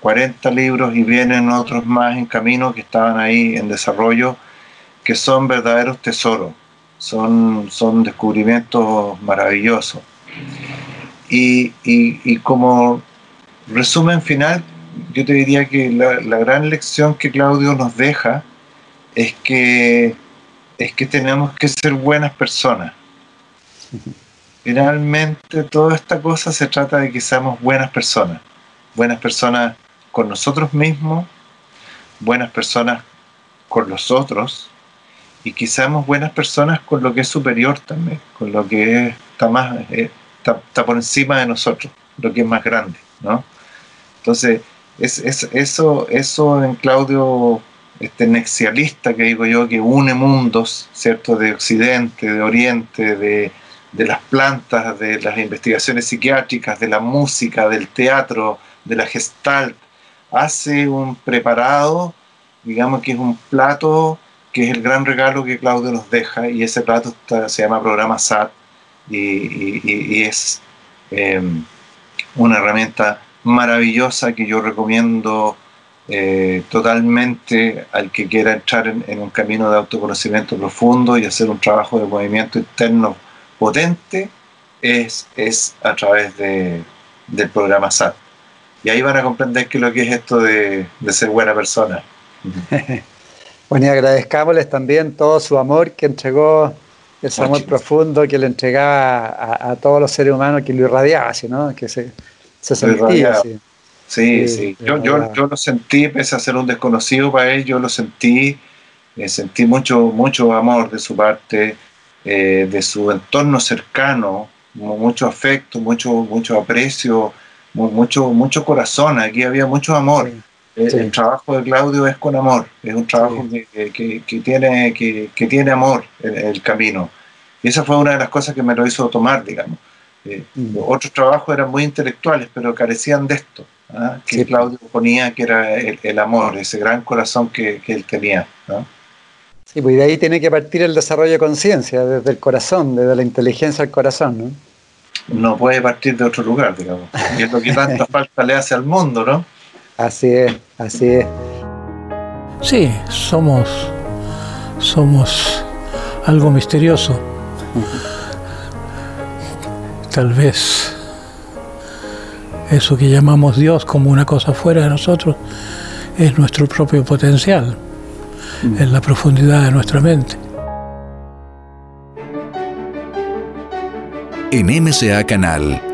40 mm. eh, libros y vienen otros más en camino que estaban ahí en desarrollo, que son verdaderos tesoros, son, son descubrimientos maravillosos. Y, como resumen final, yo te diría que la, gran lección que Claudio nos deja es que, es que tenemos que ser buenas personas Finalmente, toda esta cosa se trata de que seamos buenas personas. Buenas personas con nosotros mismos, buenas personas con los otros, y que seamos buenas personas con lo que es superior también, con lo que está, más, eh, está, por encima de nosotros, lo que es más grande. ¿no? Entonces, es, eso, eso en Claudio este nexialista que digo yo, que une mundos, ¿cierto? De Occidente, de Oriente, de, de las plantas, de las investigaciones psiquiátricas, de la música, del teatro, de la gestalt, hace un preparado, digamos que es un plato que es el gran regalo que Claudio nos deja y ese plato se llama programa SAT y, es em, una herramienta maravillosa que yo recomiendo eh, totalmente al que quiera entrar en, un camino de autoconocimiento profundo y hacer un trabajo de movimiento interno potente es, es a través de, del programa SAT. Y ahí van a comprender qué es lo que es esto de, ser buena persona. (laughs) bueno, y agradezcámosles también todo su amor que entregó, ese amor profundo que le entregaba a, todos los seres humanos, que lo irradiaba, ¿no? que se, se sentía así. Sí, sí. Yo, yo, yo, lo sentí, pese a ser un desconocido para él, yo lo sentí, eh, sentí mucho, mucho amor de su parte, eh, de su entorno cercano, mucho afecto, mucho, mucho aprecio, mucho, mucho corazón, aquí había mucho amor. El, trabajo de Claudio es con amor, es un trabajo que, que, tiene, que, tiene amor en el, camino. Y esa fue una de las cosas que me lo hizo tomar, digamos. Eh, mm. Otros trabajos eran muy intelectuales, pero carecían de esto, ¿ah? que Claudio ponía que era el, amor, ese gran corazón que, él tenía. Sí, pues de ahí tiene que partir el desarrollo de conciencia, desde el corazón, desde la inteligencia al corazón, ¿no? No puede partir de otro lugar, digamos. Y es lo que (laughs) tanta falta le hace al mundo, ¿no? Así es, así es. Sí, somos, somos algo misterioso. Tal vez eso que llamamos Dios como una cosa fuera de nosotros es nuestro propio potencial en la profundidad de nuestra mente. En MCA Canal